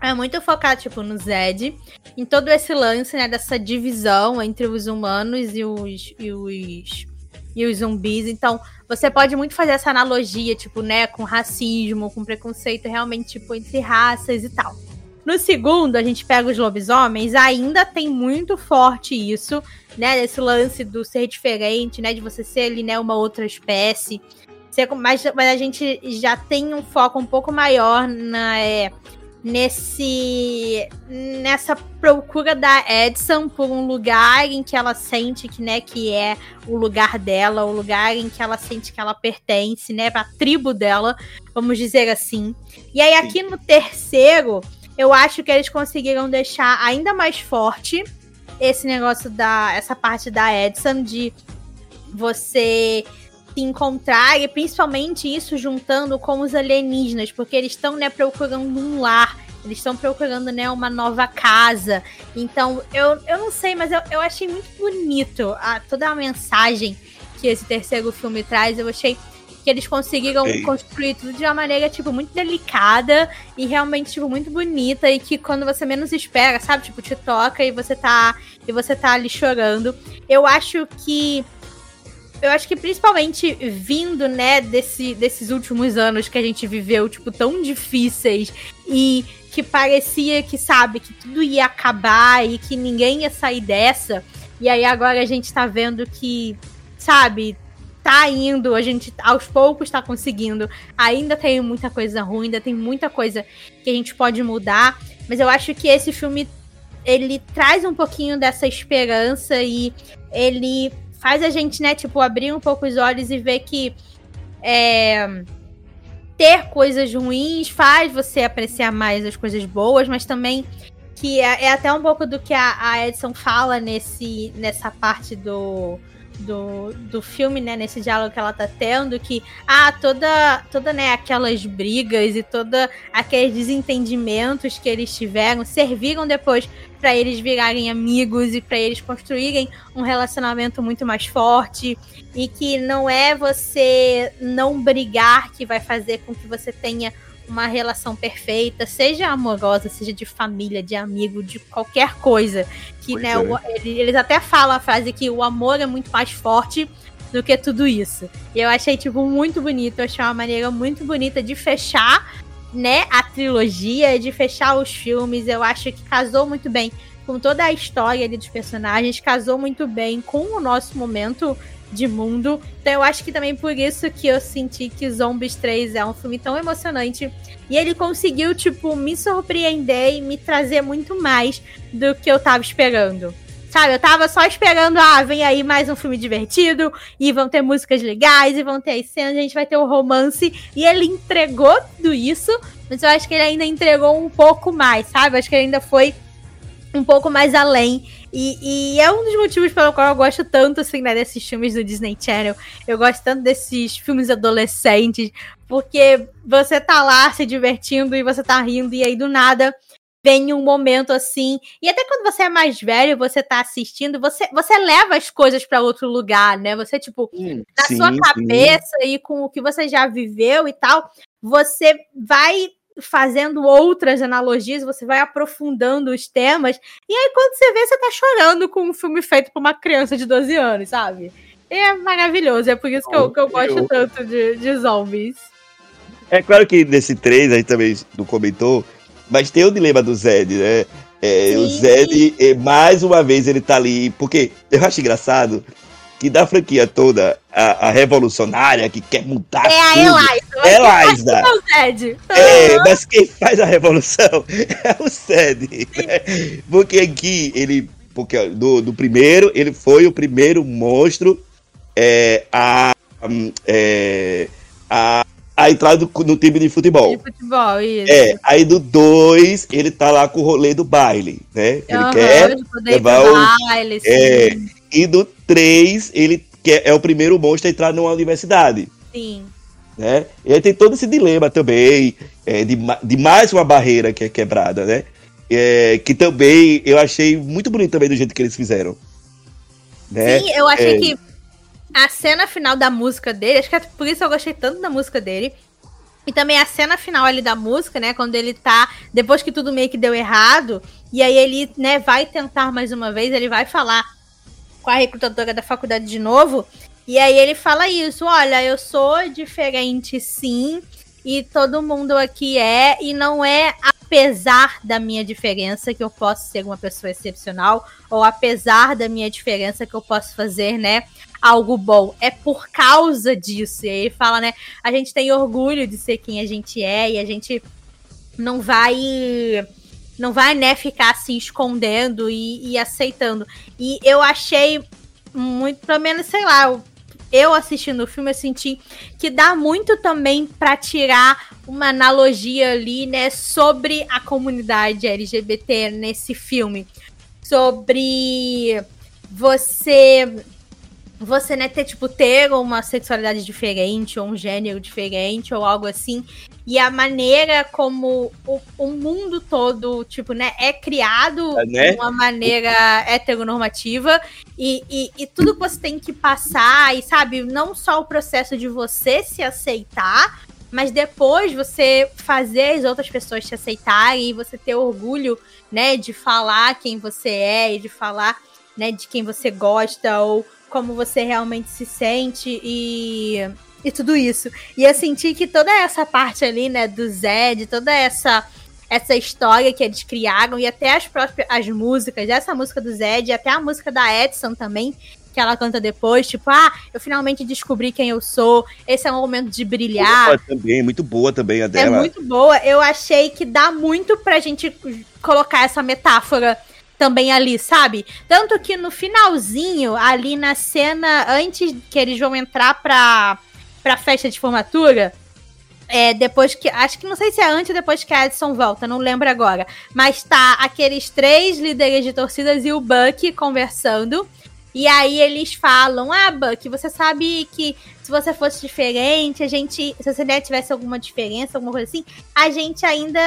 é muito focado, tipo, no Zed, em todo esse lance, né, dessa divisão entre os humanos e os, e os, e os zumbis. Então, você pode muito fazer essa analogia, tipo, né, com racismo, com preconceito realmente, tipo, entre raças e tal. No segundo, a gente pega os lobisomens, ainda tem muito forte isso, né, esse lance do ser diferente, né, de você ser ali, né, uma outra espécie. Mas, mas a gente já tem um foco um pouco maior na... É, nesse nessa procura da Edson por um lugar em que ela sente que né que é o lugar dela, o lugar em que ela sente que ela pertence, né, para tribo dela, vamos dizer assim. E aí aqui no terceiro, eu acho que eles conseguiram deixar ainda mais forte esse negócio da essa parte da Edson de você se encontrar, e principalmente isso juntando com os alienígenas, porque eles estão, né, procurando um lar. Eles estão procurando, né, uma nova casa. Então, eu, eu não sei, mas eu, eu achei muito bonito a, toda a mensagem que esse terceiro filme traz. Eu achei que eles conseguiram construir tudo de uma maneira, tipo, muito delicada e realmente, tipo, muito bonita. E que quando você menos espera, sabe? Tipo, te toca e você tá. E você tá ali chorando. Eu acho que eu acho que principalmente vindo, né, desse, desses últimos anos que a gente viveu, tipo, tão difíceis e que parecia que, sabe, que tudo ia acabar e que ninguém ia sair dessa. E aí agora a gente tá vendo que, sabe, tá indo, a gente aos poucos tá conseguindo. Ainda tem muita coisa ruim, ainda tem muita coisa que a gente pode mudar, mas eu acho que esse filme ele traz um pouquinho dessa esperança e ele faz a gente, né, tipo, abrir um pouco os olhos e ver que é, ter coisas ruins faz você apreciar mais as coisas boas, mas também que é, é até um pouco do que a, a Edson fala nesse, nessa parte do, do, do filme, né, nesse diálogo que ela tá tendo, que ah, toda, toda né, aquelas brigas e toda aqueles desentendimentos que eles tiveram serviram depois para eles virarem amigos e para eles construírem um relacionamento muito mais forte. E que não é você não brigar que vai fazer com que você tenha uma relação perfeita, seja amorosa, seja de família, de amigo, de qualquer coisa. Que, né, é. o, eles até falam a frase que o amor é muito mais forte do que tudo isso. E eu achei, tipo, muito bonito. Eu achei uma maneira muito bonita de fechar, né, a trilogia, de fechar os filmes. Eu acho que casou muito bem com toda a história ali dos personagens, casou muito bem com o nosso momento de mundo. Então eu acho que também por isso que eu senti que Zombies 3 é um filme tão emocionante. E ele conseguiu, tipo, me surpreender e me trazer muito mais do que eu tava esperando. Sabe, eu tava só esperando, ah, vem aí mais um filme divertido, e vão ter músicas legais, e vão ter as cenas, a gente vai ter o um romance. E ele entregou tudo isso, mas eu acho que ele ainda entregou um pouco mais, sabe? Eu acho que ele ainda foi um pouco mais além. E, e, é um dos motivos pelo qual eu gosto tanto, assim, né, desses filmes do Disney Channel. Eu gosto tanto desses filmes adolescentes, porque você tá lá se divertindo e você tá rindo, e aí do nada vem um momento assim. E até quando você é mais velho, você tá assistindo, você, você leva as coisas para outro lugar, né? Você, tipo, sim, na sim, sua cabeça sim. e com o que você já viveu e tal, você vai fazendo outras analogias, você vai aprofundando os temas, e aí quando você vê, você tá chorando com um filme feito por uma criança de 12 anos, sabe? é maravilhoso, é por isso que eu, que eu gosto tanto de, de zombies. É claro que nesse 3, aí também não comentou, mas tem o dilema do Zed, né? É, o Zed, é, mais uma vez, ele tá ali. Porque eu acho engraçado que da franquia toda, a, a revolucionária que quer mudar. É a Eliza. É Eliza. É, mas quem faz a revolução é o Zed. Né? Porque aqui ele. Porque do, do primeiro, ele foi o primeiro monstro é, a, é, a, a entrar no, no time de futebol. De futebol, isso. É, aí do 2, ele tá lá com o rolê do baile, né? Ele uhum, quer levar o. Baile, é, e do 3, ele quer, é o primeiro monstro a entrar numa universidade. Sim. Né? E aí tem todo esse dilema também, é, de, de mais uma barreira que é quebrada, né? É, que também eu achei muito bonito também do jeito que eles fizeram. Né? Sim, eu achei é... que a cena final da música dele, acho que é por isso eu gostei tanto da música dele. E também a cena final ali da música, né? Quando ele tá. Depois que tudo meio que deu errado. E aí ele, né, vai tentar mais uma vez, ele vai falar com a recrutadora da faculdade de novo. E aí ele fala isso: olha, eu sou diferente sim, e todo mundo aqui é, e não é apesar da minha diferença que eu posso ser uma pessoa excepcional, ou apesar da minha diferença que eu posso fazer, né, algo bom. É por causa disso. E aí ele fala, né, a gente tem orgulho de ser quem a gente é, e a gente não vai não vai, né, ficar assim escondendo e, e aceitando. E eu achei muito, pelo menos, sei lá, eu assistindo o filme, eu senti que dá muito também para tirar uma analogia ali, né, sobre a comunidade LGBT nesse filme. Sobre você você, né, ter, tipo, ter uma sexualidade diferente, ou um gênero diferente, ou algo assim. E a maneira como o, o mundo todo, tipo, né, é criado é, né? de uma maneira heteronormativa. E, e, e tudo que você tem que passar, e sabe, não só o processo de você se aceitar, mas depois você fazer as outras pessoas te aceitarem e você ter orgulho, né, de falar quem você é e de falar, né, de quem você gosta ou como você realmente se sente e, e tudo isso. E eu senti que toda essa parte ali, né, do Zed, toda essa essa história que eles criaram e até as próprias as músicas, essa música do Zed, até a música da Edson também, que ela canta depois, tipo, ah, eu finalmente descobri quem eu sou, esse é um momento de brilhar. Boa também, muito boa também a É dela. muito boa. Eu achei que dá muito pra gente colocar essa metáfora também ali, sabe? Tanto que no finalzinho, ali na cena, antes que eles vão entrar pra, pra festa de formatura, é, depois que. Acho que não sei se é antes ou depois que a Edson volta, não lembro agora. Mas tá aqueles três líderes de torcidas e o Buck conversando. E aí eles falam: Ah, Buck, você sabe que se você fosse diferente, a gente. Se você né, tivesse alguma diferença, alguma coisa assim, a gente ainda.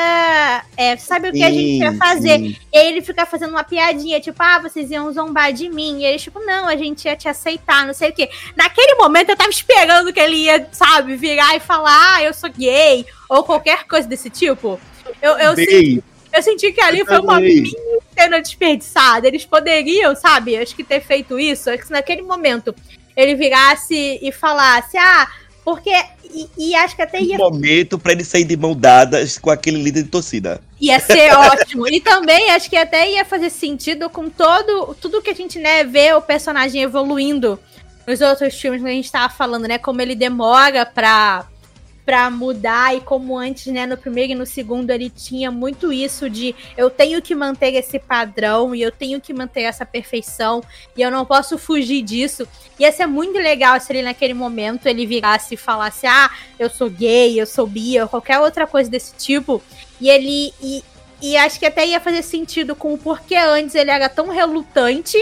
É, sabe o que a gente ia Sim, fazer? sim. E aí ele fica fazendo uma piadinha, tipo, ah, vocês iam zombar de mim. E eles, tipo, não, a gente ia te aceitar, não sei o quê. Naquele momento eu tava esperando que ele ia, sabe, virar e falar, ah, eu sou gay, ou qualquer coisa desse tipo. Eu, eu, senti, eu senti que ali eu foi uma mini cena desperdiçada. Eles poderiam, sabe, acho que ter feito isso. é que se naquele momento ele virasse e falasse, ah, porque. E, e acho que até um ia momento pra ele sair de mão dadas com aquele líder de torcida. Ia ser ótimo. E também acho que até ia fazer sentido com todo tudo que a gente né, vê o personagem evoluindo nos outros filmes que a gente tava falando, né? Como ele demora pra, pra mudar e como antes, né, no primeiro e no segundo ele tinha muito isso de eu tenho que manter esse padrão e eu tenho que manter essa perfeição e eu não posso fugir disso. Ia ser muito legal se ele naquele momento ele virasse e falasse: "Ah, eu sou gay, eu sou bi, ou qualquer outra coisa desse tipo". E ele e, e acho que até ia fazer sentido com o porquê antes ele era tão relutante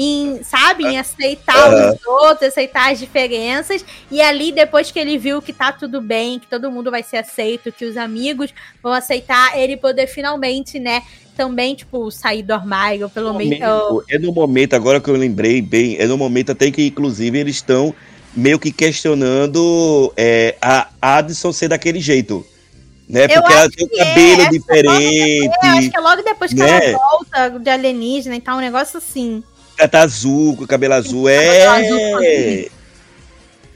em, sabe, em aceitar Aham. os outros, aceitar as diferenças. E ali, depois que ele viu que tá tudo bem, que todo mundo vai ser aceito, que os amigos vão aceitar, ele poder finalmente, né, também, tipo, sair do armário, pelo menos. É no momento, agora que eu lembrei bem, é no momento até que, inclusive, eles estão meio que questionando é, a Addison ser daquele jeito. Né? Eu Porque ela tem que é, cabelo essa diferente, Eu acho que é logo depois que né? ela volta de alienígena e tal, um negócio assim. Ela tá azul, com o cabelo azul. azul, É.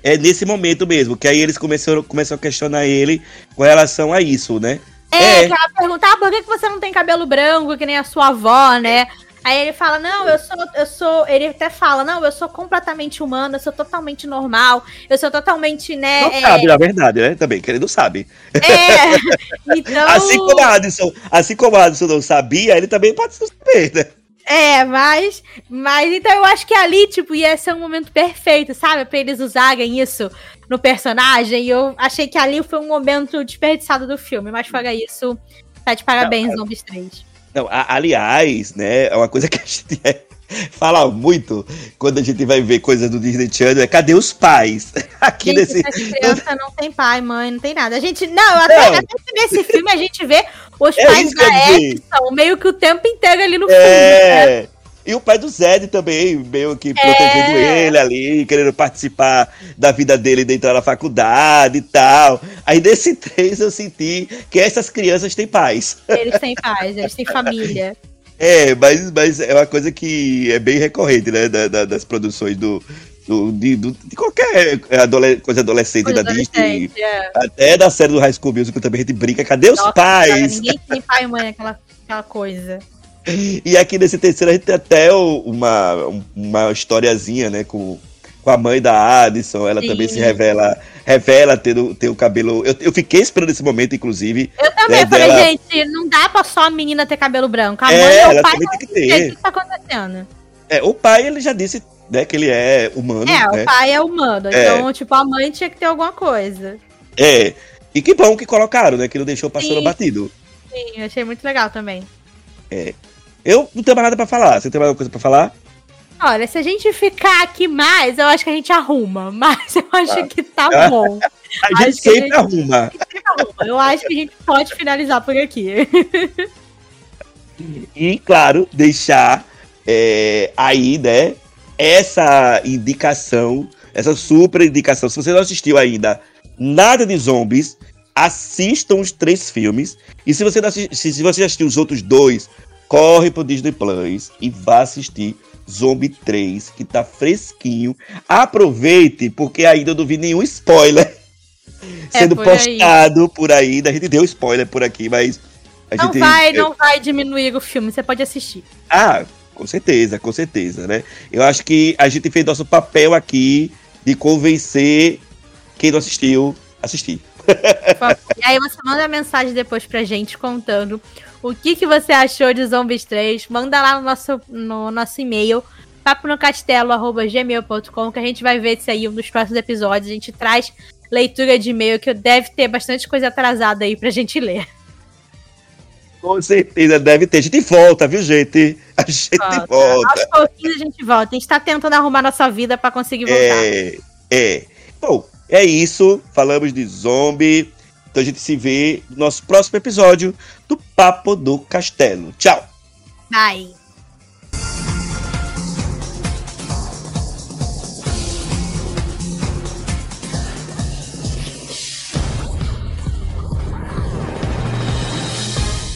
É nesse momento mesmo, que aí eles começaram, começam a questionar ele com relação a isso, né? É, É. que ela pergunta, ah, por que, que você não tem cabelo branco, que nem a sua avó, né? Aí ele fala, não, eu sou, eu sou. Ele até fala, não, eu sou completamente humano, eu sou totalmente normal, eu sou totalmente, né? Não é, sabe, na verdade, né? Também, que ele não sabe. é, então. Assim como a Addison, assim como a Addison não sabia, ele também pode não saber, né? É, mas. Mas então eu acho que ali, tipo, ia ser um momento perfeito, sabe? Pra eles usarem isso no personagem. E eu achei que ali foi um momento desperdiçado do filme. Mas fora isso, tá de parabéns, Zombies 3. Não, a- aliás, né, é uma coisa que a gente é- fala muito quando a gente vai ver coisas do Disney Channel, é cadê os pais? Aqui Gente, nesse... criança não tem pai, mãe, não tem nada. A gente. Não, até, Não. até nesse filme a gente vê os É pais da. Edson meio que o tempo inteiro ali no né? É. E o pai do Zed também, meio que protegendo ele ali, querendo participar da vida dele de entrar na faculdade e tal. Aí nesse três eu senti que essas crianças têm pais. Eles têm pais, eles têm família. É, mas, mas é uma coisa que é bem recorrente, né? da- da- das produções do. do- de, do- de qualquer adole- coisa adolescente Coisa da Disney. adolescente, é. Até da série do High School Musical também a gente brinca. Cadê os Nossa, pais? Ninguém tem pai e mãe, aquela, aquela coisa. E aqui nesse terceiro a gente tem até uma, uma historiazinha, né, com, com a mãe da Addison. Ela Sim. também se revela, revela ter, o- ter o cabelo. Eu, eu fiquei esperando esse momento, inclusive. Eu também É, falei, dela- gente, não dá pra só a menina ter cabelo branco. A É, mãe ou ela o pai também tem que ter. o que tá acontecendo. É, o pai, ele já disse né, que ele é humano. É, né? o pai é humano. É. Então, tipo, a mãe tinha que ter alguma coisa. É. E que bom que colocaram, né? Que não deixou passando Sim. batido. Sim, achei muito legal também. Eu não tenho mais nada pra falar. Você tem mais alguma coisa pra falar? Olha, se a gente ficar aqui mais, eu acho que a gente arruma. Mas eu acho que tá bom. A gente sempre gente- arruma. Eu acho que a gente pode finalizar por aqui. E, claro, deixar é, aí, né, essa indicação, essa super indicação. Se você não assistiu ainda nada de zombies, assistam os três filmes. E se você, não se, você assistiu os outros dois, corre pro Disney Plus e vá assistir Zombie 3, que tá fresquinho. Aproveite, porque ainda eu não vi nenhum spoiler sendo É por aí. postado por aí. A gente deu spoiler por aqui, mas. A Não gente, vai, não vai diminuir o filme, você pode assistir. ah, com certeza, com certeza, né? Eu acho que a gente fez nosso papel aqui de convencer quem não assistiu, assistir. E aí você manda mensagem depois pra gente contando o que, que você achou de Zombies 3. Manda lá no nosso, no nosso e-mail, paponocastelo.gmail.com, que a gente vai ver isso aí nos próximos episódios. A gente traz leitura de e-mail, que deve ter bastante coisa atrasada aí pra gente ler. Com certeza deve ter. A gente volta, viu, gente? A gente volta. volta. Aos pouquinhos a gente volta. A gente tá tentando arrumar nossa vida para conseguir voltar. É, é. Bom, é isso. Falamos de zombie. Então a gente se vê no nosso próximo episódio do Papo do Castelo. Tchau. Bye.